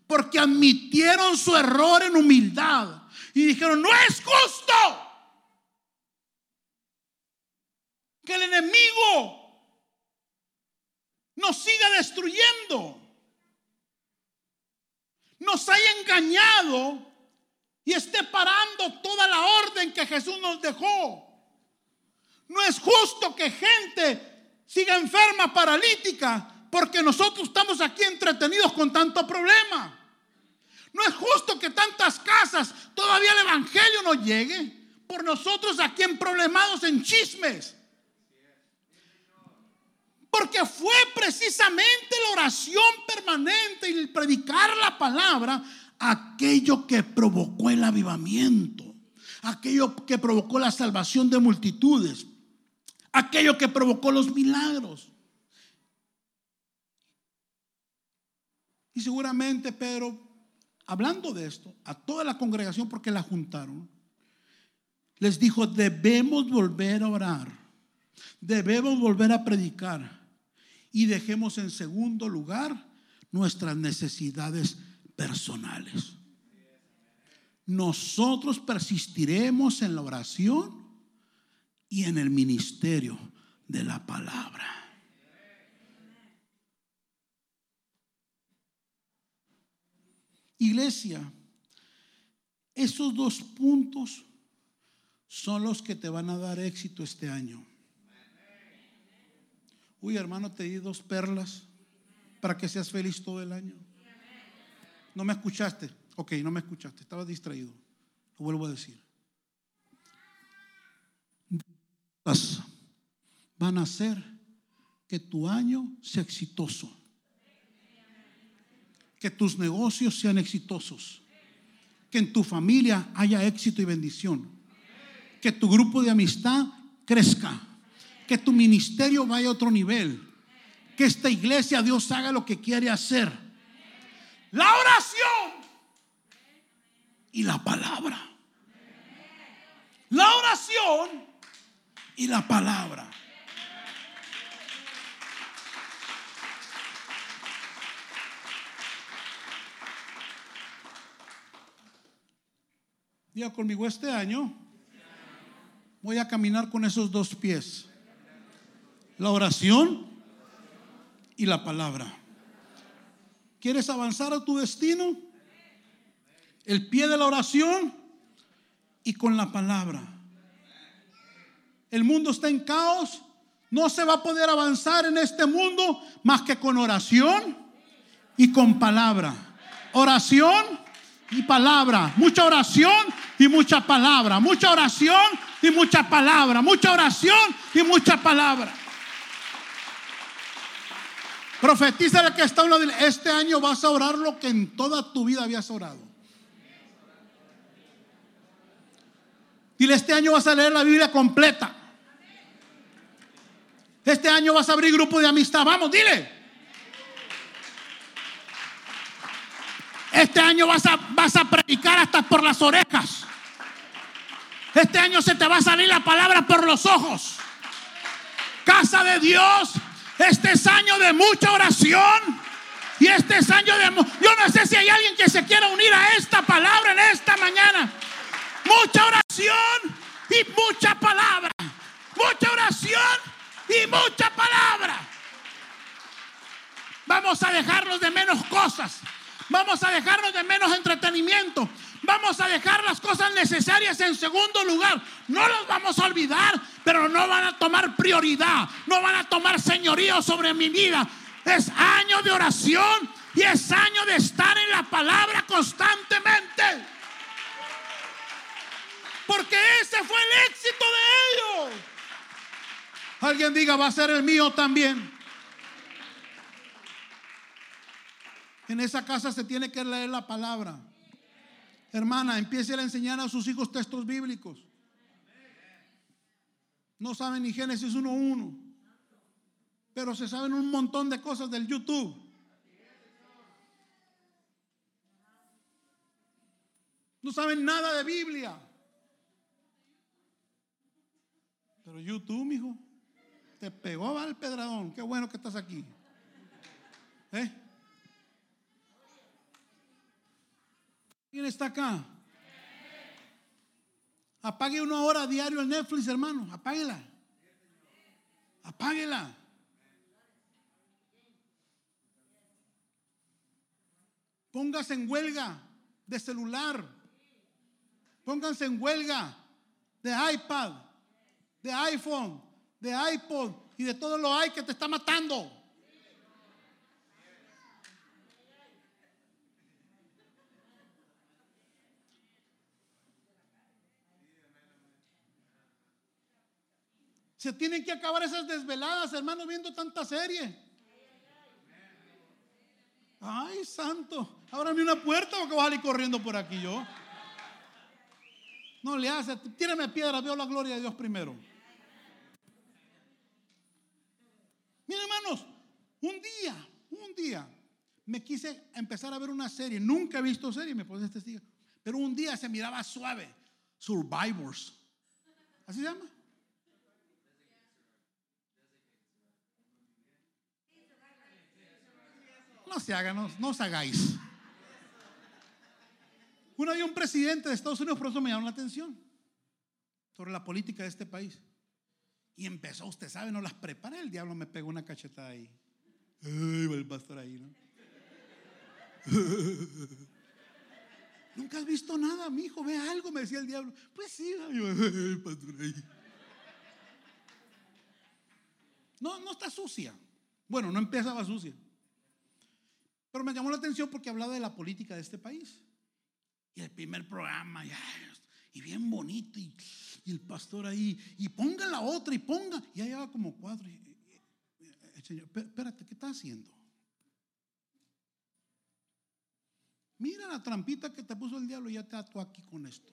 Porque admitieron su error en humildad. Y dijeron, no es justo que el enemigo nos siga destruyendo nos haya engañado y esté parando toda la orden que Jesús nos dejó. No es justo que gente siga enferma, paralítica, porque nosotros estamos aquí entretenidos con tanto problema. No es justo que tantas casas todavía el Evangelio no llegue por nosotros aquí en problemados en chismes. Porque fue precisamente la oración permanente y el predicar la palabra aquello que provocó el avivamiento, aquello que provocó la salvación de multitudes, aquello que provocó los milagros. Y seguramente Pedro, hablando de esto, a toda la congregación, porque la juntaron, les dijo, debemos volver a orar, debemos volver a predicar y dejemos en segundo lugar nuestras necesidades personales. Nosotros persistiremos en la oración y en el ministerio de la palabra. Iglesia, esos dos puntos son los que te van a dar éxito este año. Uy, hermano, te di dos perlas para que seas feliz todo el año. ¿No me escuchaste? Ok, no me escuchaste, estaba distraído. Lo vuelvo a decir. Van a hacer que tu año sea exitoso. Que tus negocios sean exitosos. Que en tu familia haya éxito y bendición que tu grupo de amistad crezca, que tu ministerio vaya a otro nivel, que esta iglesia Dios haga lo que quiere hacer. La oración y la palabra. La oración y la palabra. Diga conmigo este año voy a caminar con esos dos pies. La oración y la palabra. ¿Quieres avanzar a tu destino? El pie de la oración y con la palabra. El mundo está en caos. No se va a poder avanzar en este mundo más que con oración y con palabra. Oración y palabra. Mucha oración y mucha palabra. Mucha oración y mucha palabra, mucha oración y mucha palabra. Profetiza que está uno de este año vas a orar lo que en toda tu vida habías orado. Dile, este año vas a leer la Biblia completa. Este año vas a abrir grupo de amistad. Vamos, dile. Este año vas a, vas a predicar hasta por las orejas. Este año se te va a salir la palabra por los ojos. Casa de Dios, este es año de mucha oración. Y este es año de... Yo no sé si hay alguien que se quiera unir a esta palabra en esta mañana. Mucha oración y mucha palabra. Mucha oración y mucha palabra. Vamos a dejarnos de menos cosas. Vamos a dejarnos de menos entretenimiento. Vamos a dejar las cosas necesarias en segundo lugar. No los vamos a olvidar, pero no van a tomar prioridad. No van a tomar señorío sobre mi vida. Es año de oración y es año de estar en la palabra constantemente. Porque ese fue el éxito de ellos. Alguien diga, va a ser el mío también. En esa casa se tiene que leer la palabra. Hermana, empiece a enseñar a sus hijos textos bíblicos. No saben ni Génesis 1.1, pero se saben un montón de cosas del YouTube. No saben nada de Biblia. Pero YouTube, mijo, te pegó al pedradón. Qué bueno que estás aquí. ¿Eh? ¿Quién está acá? Apague una hora diario el Netflix, hermano. Apáguela. Apáguela. Póngase en huelga de celular. Pónganse en huelga de iPad, de iPhone, de iPod y de todo lo hay que te está matando. Se tienen que acabar esas desveladas, hermano, viendo tanta serie. Ay, santo, ábrame una puerta o que voy a salir corriendo por aquí yo. No le hace, tírame piedras, veo la gloria de Dios primero. Miren, hermanos, un día, un día, me quise empezar a ver una serie. Nunca he visto serie, me puse testigo. Pero un día se miraba suave. Survivors. ¿Así se llama? No se hagan, no, no os hagáis. Uno había un presidente de Estados Unidos, por eso me llamó la atención, sobre la política de este país. Y empezó, usted sabe, no las preparé, el diablo me pegó una cachetada ahí. Ay, el pastor ahí, ¿no? Nunca has visto nada, mi hijo, ve algo, me decía el diablo. Pues sí, el pastor ahí. No, no está sucia. Bueno, no empezaba sucia. Pero me llamó la atención porque hablaba de la política de este país. Y el primer programa, y bien bonito, y, el pastor ahí, y ponga la otra, y ponga, y ahí lleva como cuatro. el Señor, espérate, ¿qué está haciendo? Mira la trampita que te puso el diablo y ya te ató aquí con esto.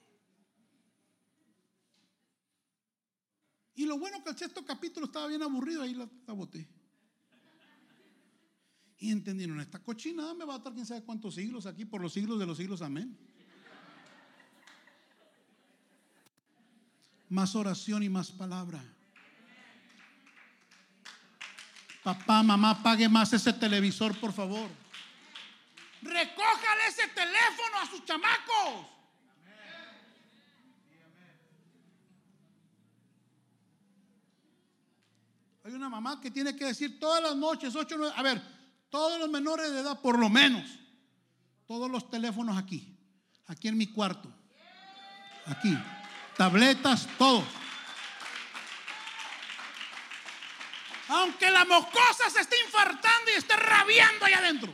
Y lo bueno que el sexto capítulo estaba bien aburrido, ahí la boté. Y entendieron, esta cochinada me va a estar quién sabe cuántos siglos aquí, por los siglos de los siglos, amén. Más oración y más palabra. Papá, mamá, pague más ese televisor, por favor. Recójale ese teléfono a sus chamacos. Hay una mamá que tiene que decir todas las noches, ocho, nueve, a ver, todos los menores de edad, por lo menos, todos los teléfonos aquí, aquí en mi cuarto, aquí, tabletas, todo. Aunque la mocosa se esté infartando y esté rabiando ahí adentro.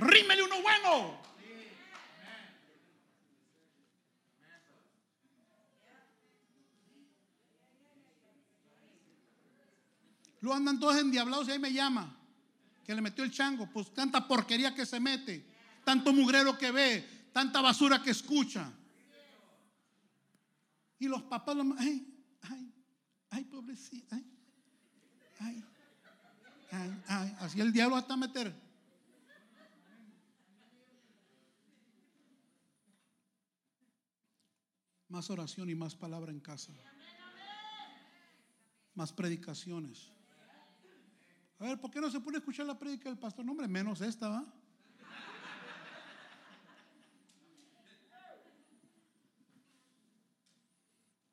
Rímele uno bueno. Lo andan todos endiablados y ahí me llama. Que le metió el chango. Pues tanta porquería que se mete. Tanto mugrero que ve. Tanta basura que escucha. Y los papás, ay, ay, ay, pobrecito, ay, ay, ay, así el diablo hasta meter. Más oración y más palabra en casa. Más predicaciones. A ver, ¿por qué no se pone a escuchar la predica del pastor? No, hombre, menos esta, ¿va?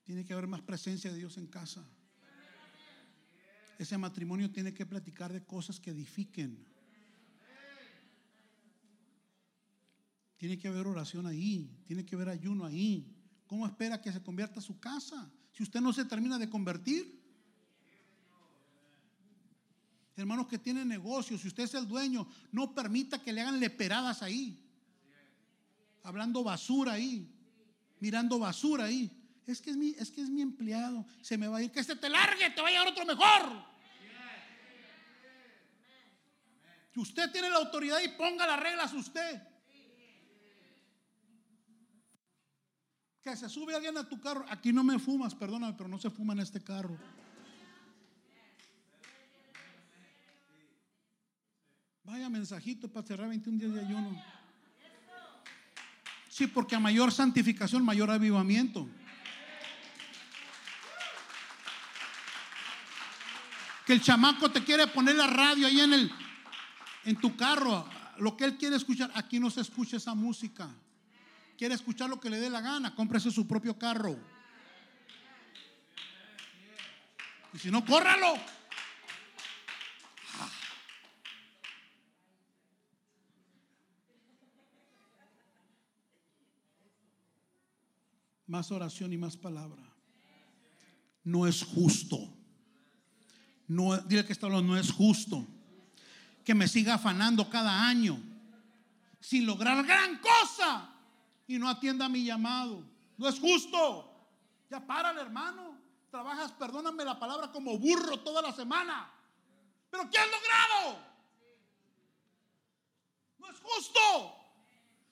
Tiene que haber más presencia de Dios en casa. Ese matrimonio tiene que platicar de cosas que edifiquen. Tiene que haber oración ahí, tiene que haber ayuno ahí. ¿Cómo espera que se convierta su casa? Si usted no se termina de convertir. Hermanos que tienen negocios, si usted es el dueño, no permita que le hagan leperadas ahí. Hablando basura ahí. Mirando basura ahí. Es que es mi, es que es mi empleado. Se me va a ir. Que se te largue, te va a llegar otro mejor. Si usted tiene la autoridad y ponga las reglas usted. Que se sube alguien a tu carro. Aquí no me fumas, perdóname, pero no se fuma en este carro. Vaya mensajito para cerrar 21 días de ayuno. Sí, porque a mayor santificación, mayor avivamiento. Que el chamaco te quiere poner la radio ahí en el en tu carro, lo que él quiere escuchar, aquí no se escucha esa música. Quiere escuchar lo que le dé la gana, cómprese su propio carro. Y si no, córralo. Más oración y más palabra. No es justo. No, dile que está hablando, no es justo que me siga afanando cada año sin lograr gran cosa y no atienda mi llamado. No es justo. Ya párale, hermano. Trabajas, perdóname la palabra, como burro toda la semana. Pero ¿qué has logrado? No es justo.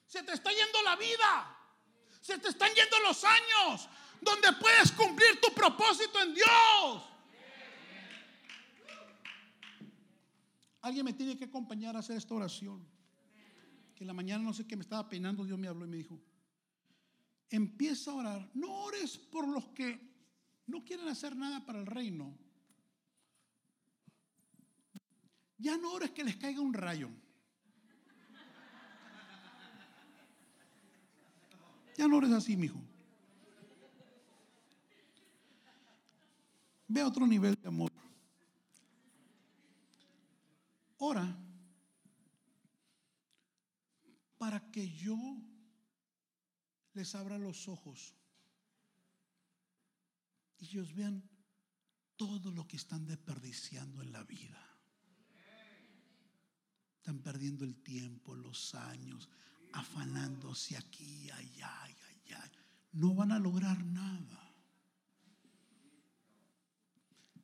Se te está yendo la vida. Se te están yendo los años donde puedes cumplir tu propósito en Dios. Alguien me tiene que acompañar a hacer esta oración. Que en la mañana no sé qué me estaba peinando, Dios me habló y me dijo, empieza a orar. No ores por los que no quieren hacer nada para el reino. Ya no ores que les caiga un rayo. Ya no ores así, mijo. Ve a otro nivel de amor. Ora para que yo les abra los ojos y ellos vean todo lo que están desperdiciando en la vida. Están perdiendo el tiempo, los años, afanándose aquí, allá, allá. No van a lograr nada.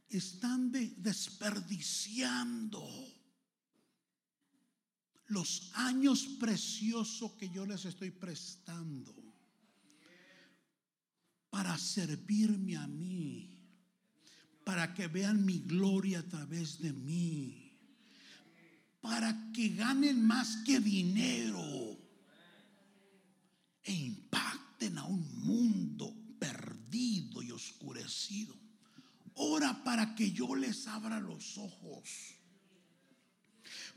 Están desperdiciando los años preciosos que yo les estoy prestando para servirme a mí, para que vean mi gloria a través de mí, para que ganen más que dinero e impacten a un mundo perdido y oscurecido. Ora para que yo les abra los ojos,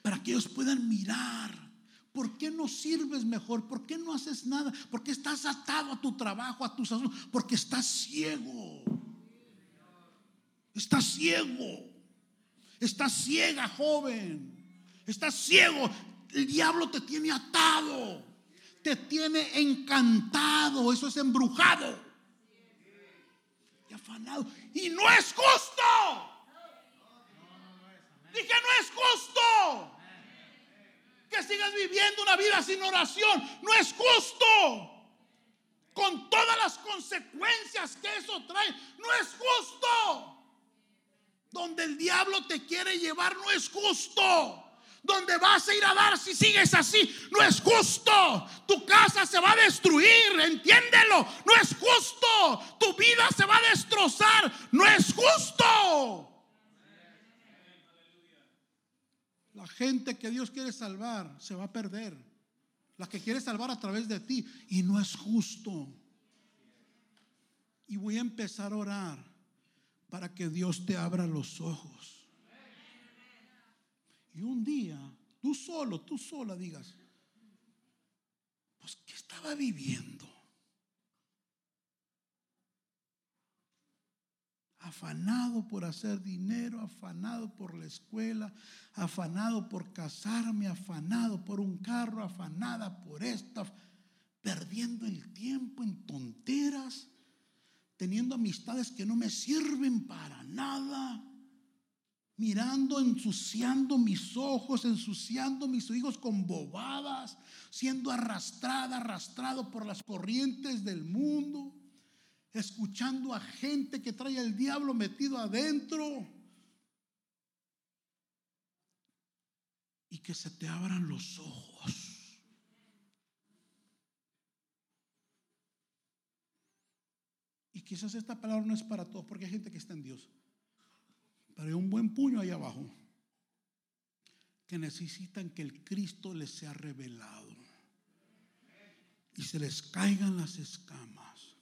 para que ellos puedan mirar ¿Por qué no sirves mejor? ¿Por qué no haces nada? ¿Por qué estás atado a tu trabajo, a tus asuntos? Porque estás ciego. Estás ciego. Estás ciega, joven. Estás ciego. El diablo te tiene atado. Te tiene encantado. Eso es embrujado. Y afanado. Y no es justo. Dije, no es justo que sigas viviendo una vida sin oración. No es justo. Con todas las consecuencias que eso trae. No es justo. Donde el diablo te quiere llevar no es justo. Donde vas a ir a dar si sigues así, no es justo. Tu casa se va a destruir, entiéndelo. No es justo. Tu vida se va a destrozar, no es justo. La gente que Dios quiere salvar se va a perder. La que quiere salvar a través de ti. Y no es justo. Y voy a empezar a orar para que Dios te abra los ojos. Y un día, tú solo, tú sola digas, pues ¿qué estaba viviendo? afanado por hacer dinero, afanado por la escuela, afanado por casarme, afanado por un carro, afanada por esta, perdiendo el tiempo en tonteras, teniendo amistades que no me sirven para nada, mirando, ensuciando mis ojos, ensuciando mis hijos con bobadas, siendo arrastrada, arrastrado por las corrientes del mundo escuchando a gente que trae el diablo metido adentro. Y que se te abran los ojos. Y quizás esta palabra no es para todos, porque hay gente que está en Dios. Pero hay un buen puño ahí abajo que necesitan que el Cristo les sea revelado y se les caigan las escamas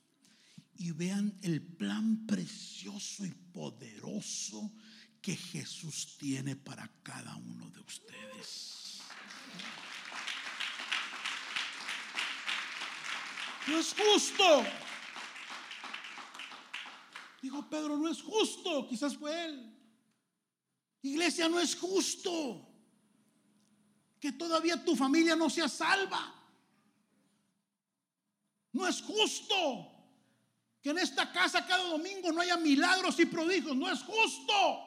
y vean el plan precioso y poderoso que Jesús tiene para cada uno de ustedes. No es justo. Dijo Pedro, no es justo. Quizás fue él. Iglesia, no es justo que todavía tu familia no sea salva. No es justo que en esta casa cada domingo no haya milagros y prodigios. No es justo.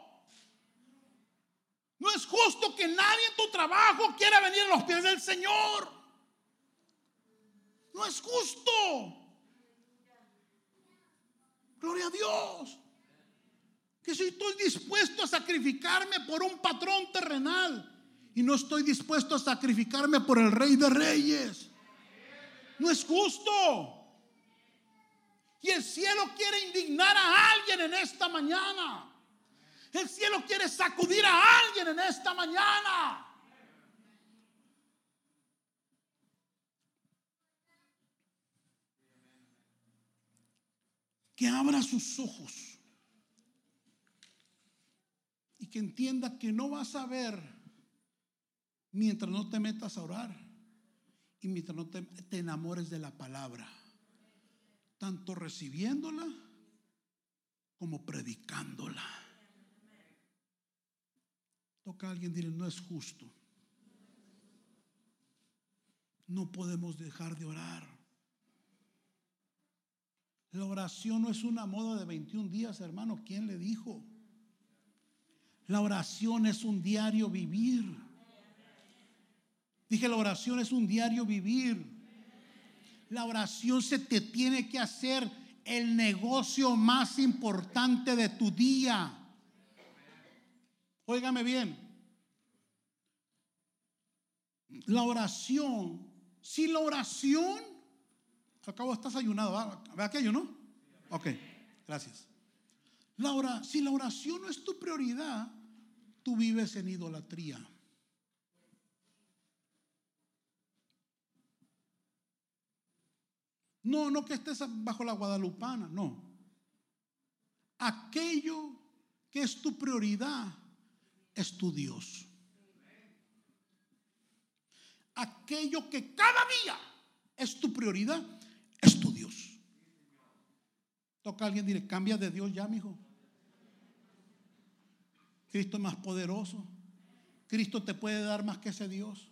No es justo que nadie en tu trabajo quiera venir a los pies del Señor. No es justo. Gloria a Dios. Que si estoy dispuesto a sacrificarme por un patrón terrenal y no estoy dispuesto a sacrificarme por el Rey de Reyes. No es justo. Y el cielo quiere indignar a alguien en esta mañana. El cielo quiere sacudir a alguien en esta mañana. Que abra sus ojos y que entienda que no vas a ver mientras no te metas a orar y mientras no te, enamores de la palabra, tanto recibiéndola como predicándola. Toca a alguien dile, no es justo. No podemos dejar de orar. La oración no es una moda de 21 días, hermano. ¿Quién le dijo? La oración es un diario vivir. Dije, la oración es un diario vivir. La oración se te tiene que hacer el negocio más importante de tu día. Óigame bien. La oración, si la oración, acabo estás ayunado, ¿ve aquello, no? Ok, gracias. La si la oración no es tu prioridad, tú vives en idolatría. No, no que estés bajo la guadalupana, no. Aquello que es tu prioridad es tu Dios. Aquello que cada día es tu prioridad. Toca alguien y cambia de Dios ya, mi hijo. Cristo es más poderoso. Cristo te puede dar más que ese Dios.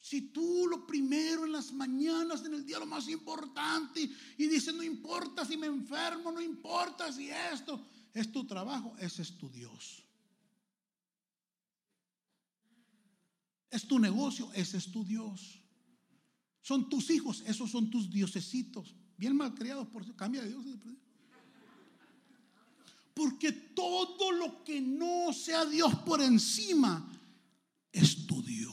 Si tú lo primero en las mañanas, en el día lo más importante, y dices, no importa si me enfermo, no importa si esto es tu trabajo, ese es tu Dios. Es tu negocio, ese es tu Dios. Son tus hijos, esos son tus diosesitos, bien malcriados, por cambia de Dios. Porque todo lo que no sea Dios por encima es tu Dios.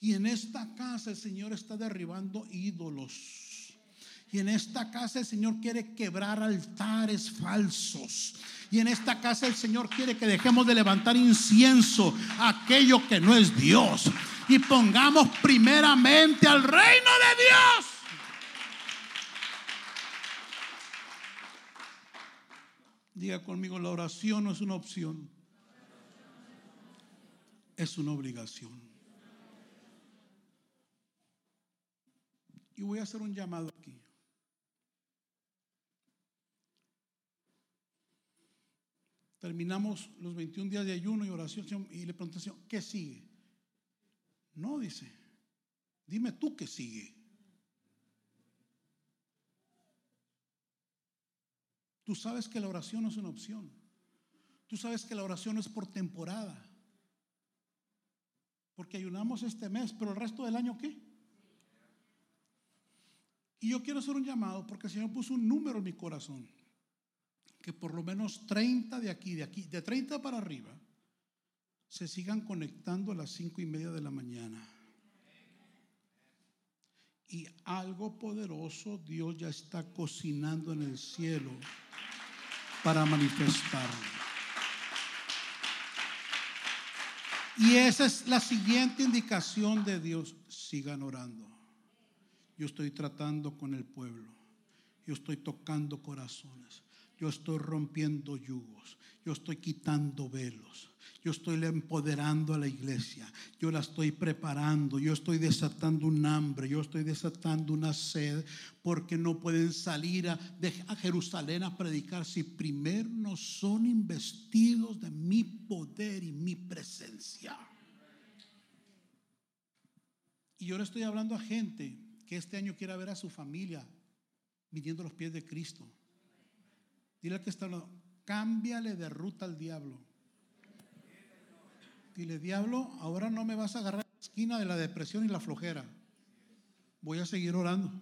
Y en esta casa el Señor está derribando ídolos. Y en esta casa el Señor quiere quebrar altares falsos. Y en esta casa el Señor quiere que dejemos de levantar incienso a aquello que no es Dios. Y pongamos primeramente al reino de Dios. Diga conmigo, la oración no es una opción, es una obligación. Y voy a hacer un llamado aquí. Terminamos los 21 días de ayuno y oración y le pregunté, ¿qué sigue? No, dice, dime tú qué sigue. Tú sabes que la oración no es una opción. Tú sabes que la oración no es por temporada. Porque ayunamos este mes, pero el resto del año ¿qué? Y yo quiero hacer un llamado porque el Señor puso un número en mi corazón. Que por lo menos 30 de aquí, de aquí, de 30 para arriba, se sigan conectando a las 5 y media de la mañana. Y algo poderoso Dios ya está cocinando en el cielo para manifestarlo. Y esa es la siguiente indicación de Dios. Sigan orando. Yo estoy tratando con el pueblo. Yo estoy tocando corazones. Yo estoy rompiendo yugos. Yo estoy quitando velos. Yo estoy empoderando a la iglesia. Yo la estoy preparando. Yo estoy desatando un hambre. Yo estoy desatando una sed. Porque no pueden salir a, a Jerusalén a predicar si primero no son investidos de mi poder y mi presencia. Y yo le estoy hablando a gente que este año quiera ver a su familia viniendo los pies de Cristo. Dile que está hablando, cámbiale de ruta al diablo. Dile, diablo, ahora no me vas a agarrar la esquina de la depresión y la flojera. Voy a seguir orando.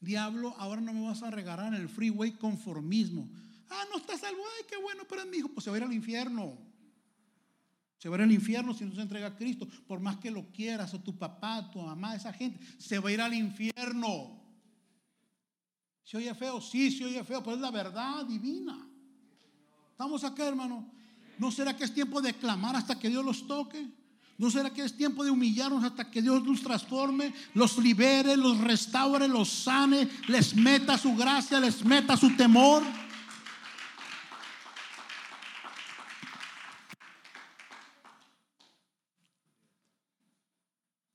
Diablo, ahora no me vas a regalar en el freeway conformismo. Ah, no está salvo. Ay, qué bueno, pero mi hijo. Pues se va a ir al infierno. Se va a ir al infierno si no se entrega a Cristo. Por más que lo quieras, o tu papá, tu mamá, esa gente, se va a ir al infierno. ¿Se oye feo? Sí, se oye feo, pero es la verdad divina. Estamos acá, hermano. ¿No será que es tiempo de clamar hasta que Dios los toque? ¿No será que es tiempo de humillarnos hasta que Dios los transforme, los libere, los restaure, los sane, les meta su gracia, les meta su temor?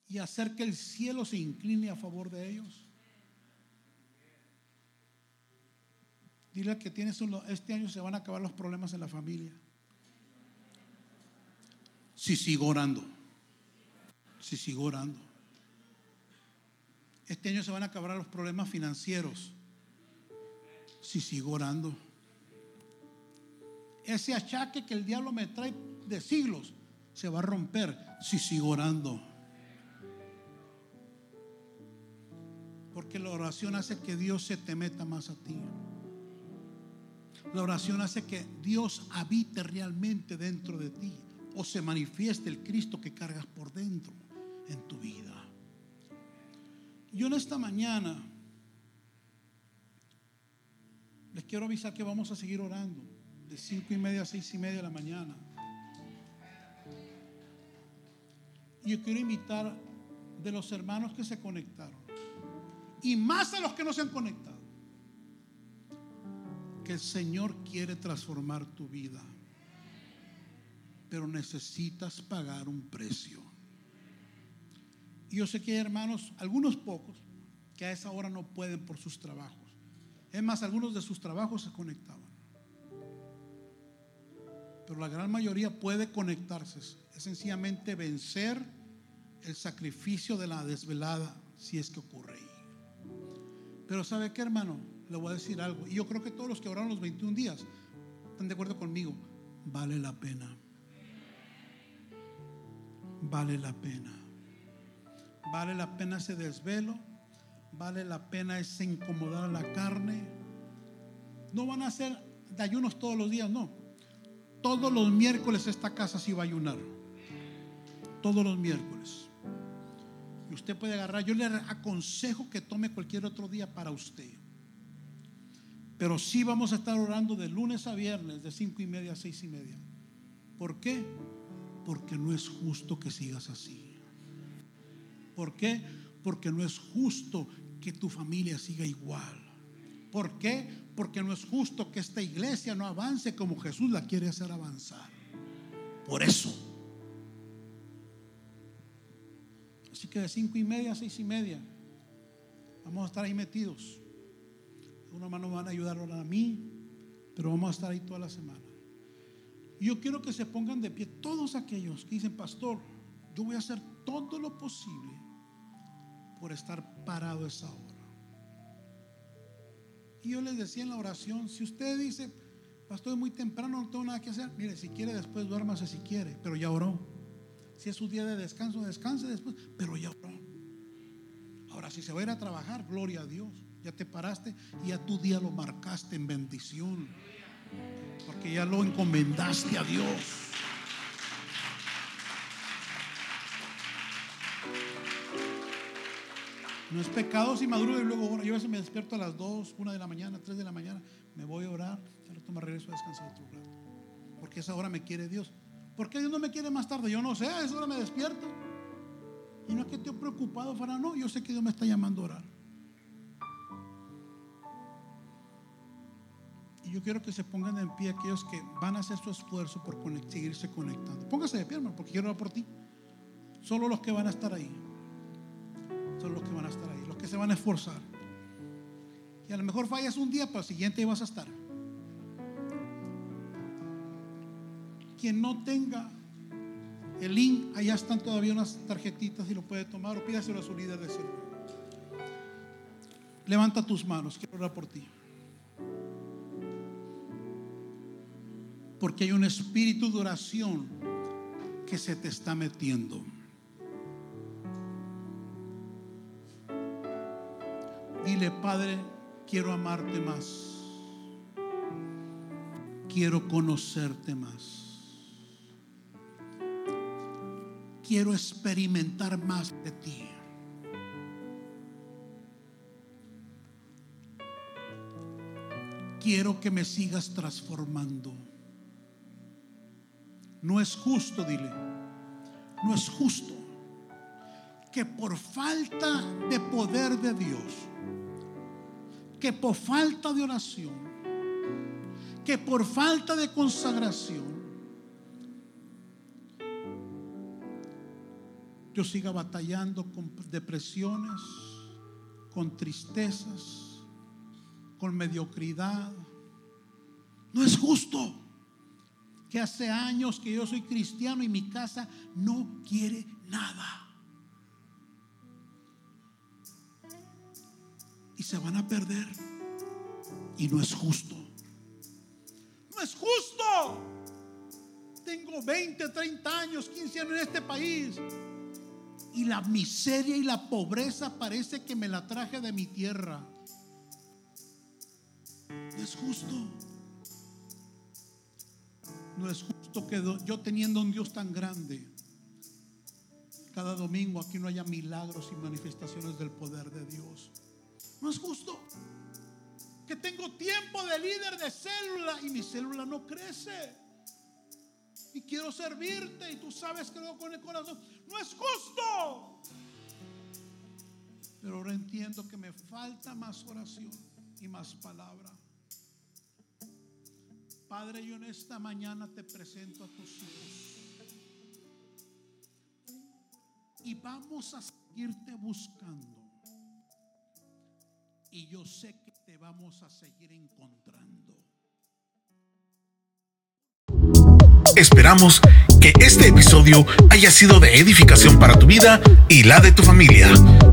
Y hacer que el cielo se incline a favor de ellos. Dile que tienes este año se van a acabar los problemas en la familia. Si sigo orando. Si sigo orando. Este año se van a acabar los problemas financieros. Si sigo orando. Ese achaque que el diablo me trae de siglos se va a romper si sigo orando. Porque la oración hace que Dios se te meta más a ti. La oración hace que Dios habite realmente dentro de ti o se manifieste el Cristo que cargas por dentro en tu vida. Yo en esta mañana les quiero avisar que vamos a seguir orando de cinco y media a seis y media de la mañana. Y yo quiero invitar de los hermanos que se conectaron y más a los que no se han conectado que el Señor quiere transformar tu vida, pero necesitas pagar un precio. Y yo sé que hay hermanos, algunos pocos, que a esa hora no pueden por sus trabajos. Es más, algunos de sus trabajos se conectaban. Pero la gran mayoría puede conectarse. Es sencillamente vencer el sacrificio de la desvelada si es que ocurre ahí. Pero ¿sabe qué, hermano? Le voy a decir algo. Y yo creo que todos los que oraron los 21 días están de acuerdo conmigo. Vale la pena. Vale la pena. Vale la pena ese desvelo. Vale la pena ese incomodar a la carne. No van a de ayunos todos los días, no. Todos los miércoles esta casa sí va a ayunar. Todos los miércoles. Y usted puede agarrar. Yo le aconsejo que tome cualquier otro día para usted. Pero sí vamos a estar orando de lunes a viernes, de cinco y media a seis y media. ¿Por qué? Porque no es justo que sigas así. ¿Por qué? Porque no es justo que tu familia siga igual. ¿Por qué? Porque no es justo que esta iglesia no avance como Jesús la quiere hacer avanzar. Por eso. Así que de cinco y media a seis y media vamos a estar ahí metidos. Unos hermanos van a ayudar a mí, pero vamos a estar ahí toda la semana. Yo quiero que se pongan de pie todos aquellos que dicen, pastor, yo voy a hacer todo lo posible por estar parado esa hora. Y yo les decía en la oración, si usted dice, pastor, es muy temprano, no tengo nada que hacer, mire, si quiere después duérmase si quiere, pero ya oró. Si es su día de descanso, descanse después, pero ya oró. Ahora, si se va a ir a trabajar, gloria a Dios ya te paraste y a tu día lo marcaste en bendición. Porque ya lo encomendaste a Dios. No es pecado si maduro y luego Yo a veces me despierto a las 2, 1 de la mañana, 3 de la mañana, me voy a orar, al rato me regreso a descansar otro rato. Porque esa hora me quiere Dios. ¿Por qué Dios no me quiere más tarde? Yo no sé, a esa hora me despierto. Y no es que esté preocupado, Farah, no, yo sé que Dios me está llamando a orar. Yo quiero que se pongan en pie aquellos que van a hacer su esfuerzo por seguirse conectando. Póngase de pie, hermano, porque quiero orar por ti. Solo los que van a estar ahí. Solo los que van a estar ahí. Los que se van a esforzar. Y a lo mejor fallas un día, para el siguiente vas a estar. Quien no tenga el link, allá están todavía unas tarjetitas y lo puede tomar o pídaselo a su líder de Levanta tus manos, quiero orar por ti. Porque hay un espíritu de oración que se te está metiendo. Dile, Padre, quiero amarte más. Quiero conocerte más. Quiero experimentar más de ti. quiero que me sigas transformando. No es justo, dile. No es justo que por falta de poder de Dios, que por falta de oración, que por falta de consagración, yo siga batallando con depresiones, con tristezas, con mediocridad. No es justo que hace años que yo soy cristiano y mi casa no quiere nada. Y se van a perder. Y no es justo. No es justo. Tengo 20, 30 años, 15 años en este país. Y la miseria y la pobreza parece que me la traje de mi tierra. No es justo. No es justo que yo teniendo un Dios tan grande, cada domingo aquí no haya milagros y manifestaciones del poder de Dios. No es justo que tengo tiempo de líder de célula y mi célula no crece. Y quiero servirte y tú sabes que lo con el corazón. No es justo. Pero ahora entiendo que me falta más oración y más palabra. Padre, yo en esta mañana te presento a tus hijos. Y vamos a seguirte buscando. Y yo sé que te vamos a seguir encontrando. Esperamos que este episodio haya sido de edificación para tu vida y la de tu familia.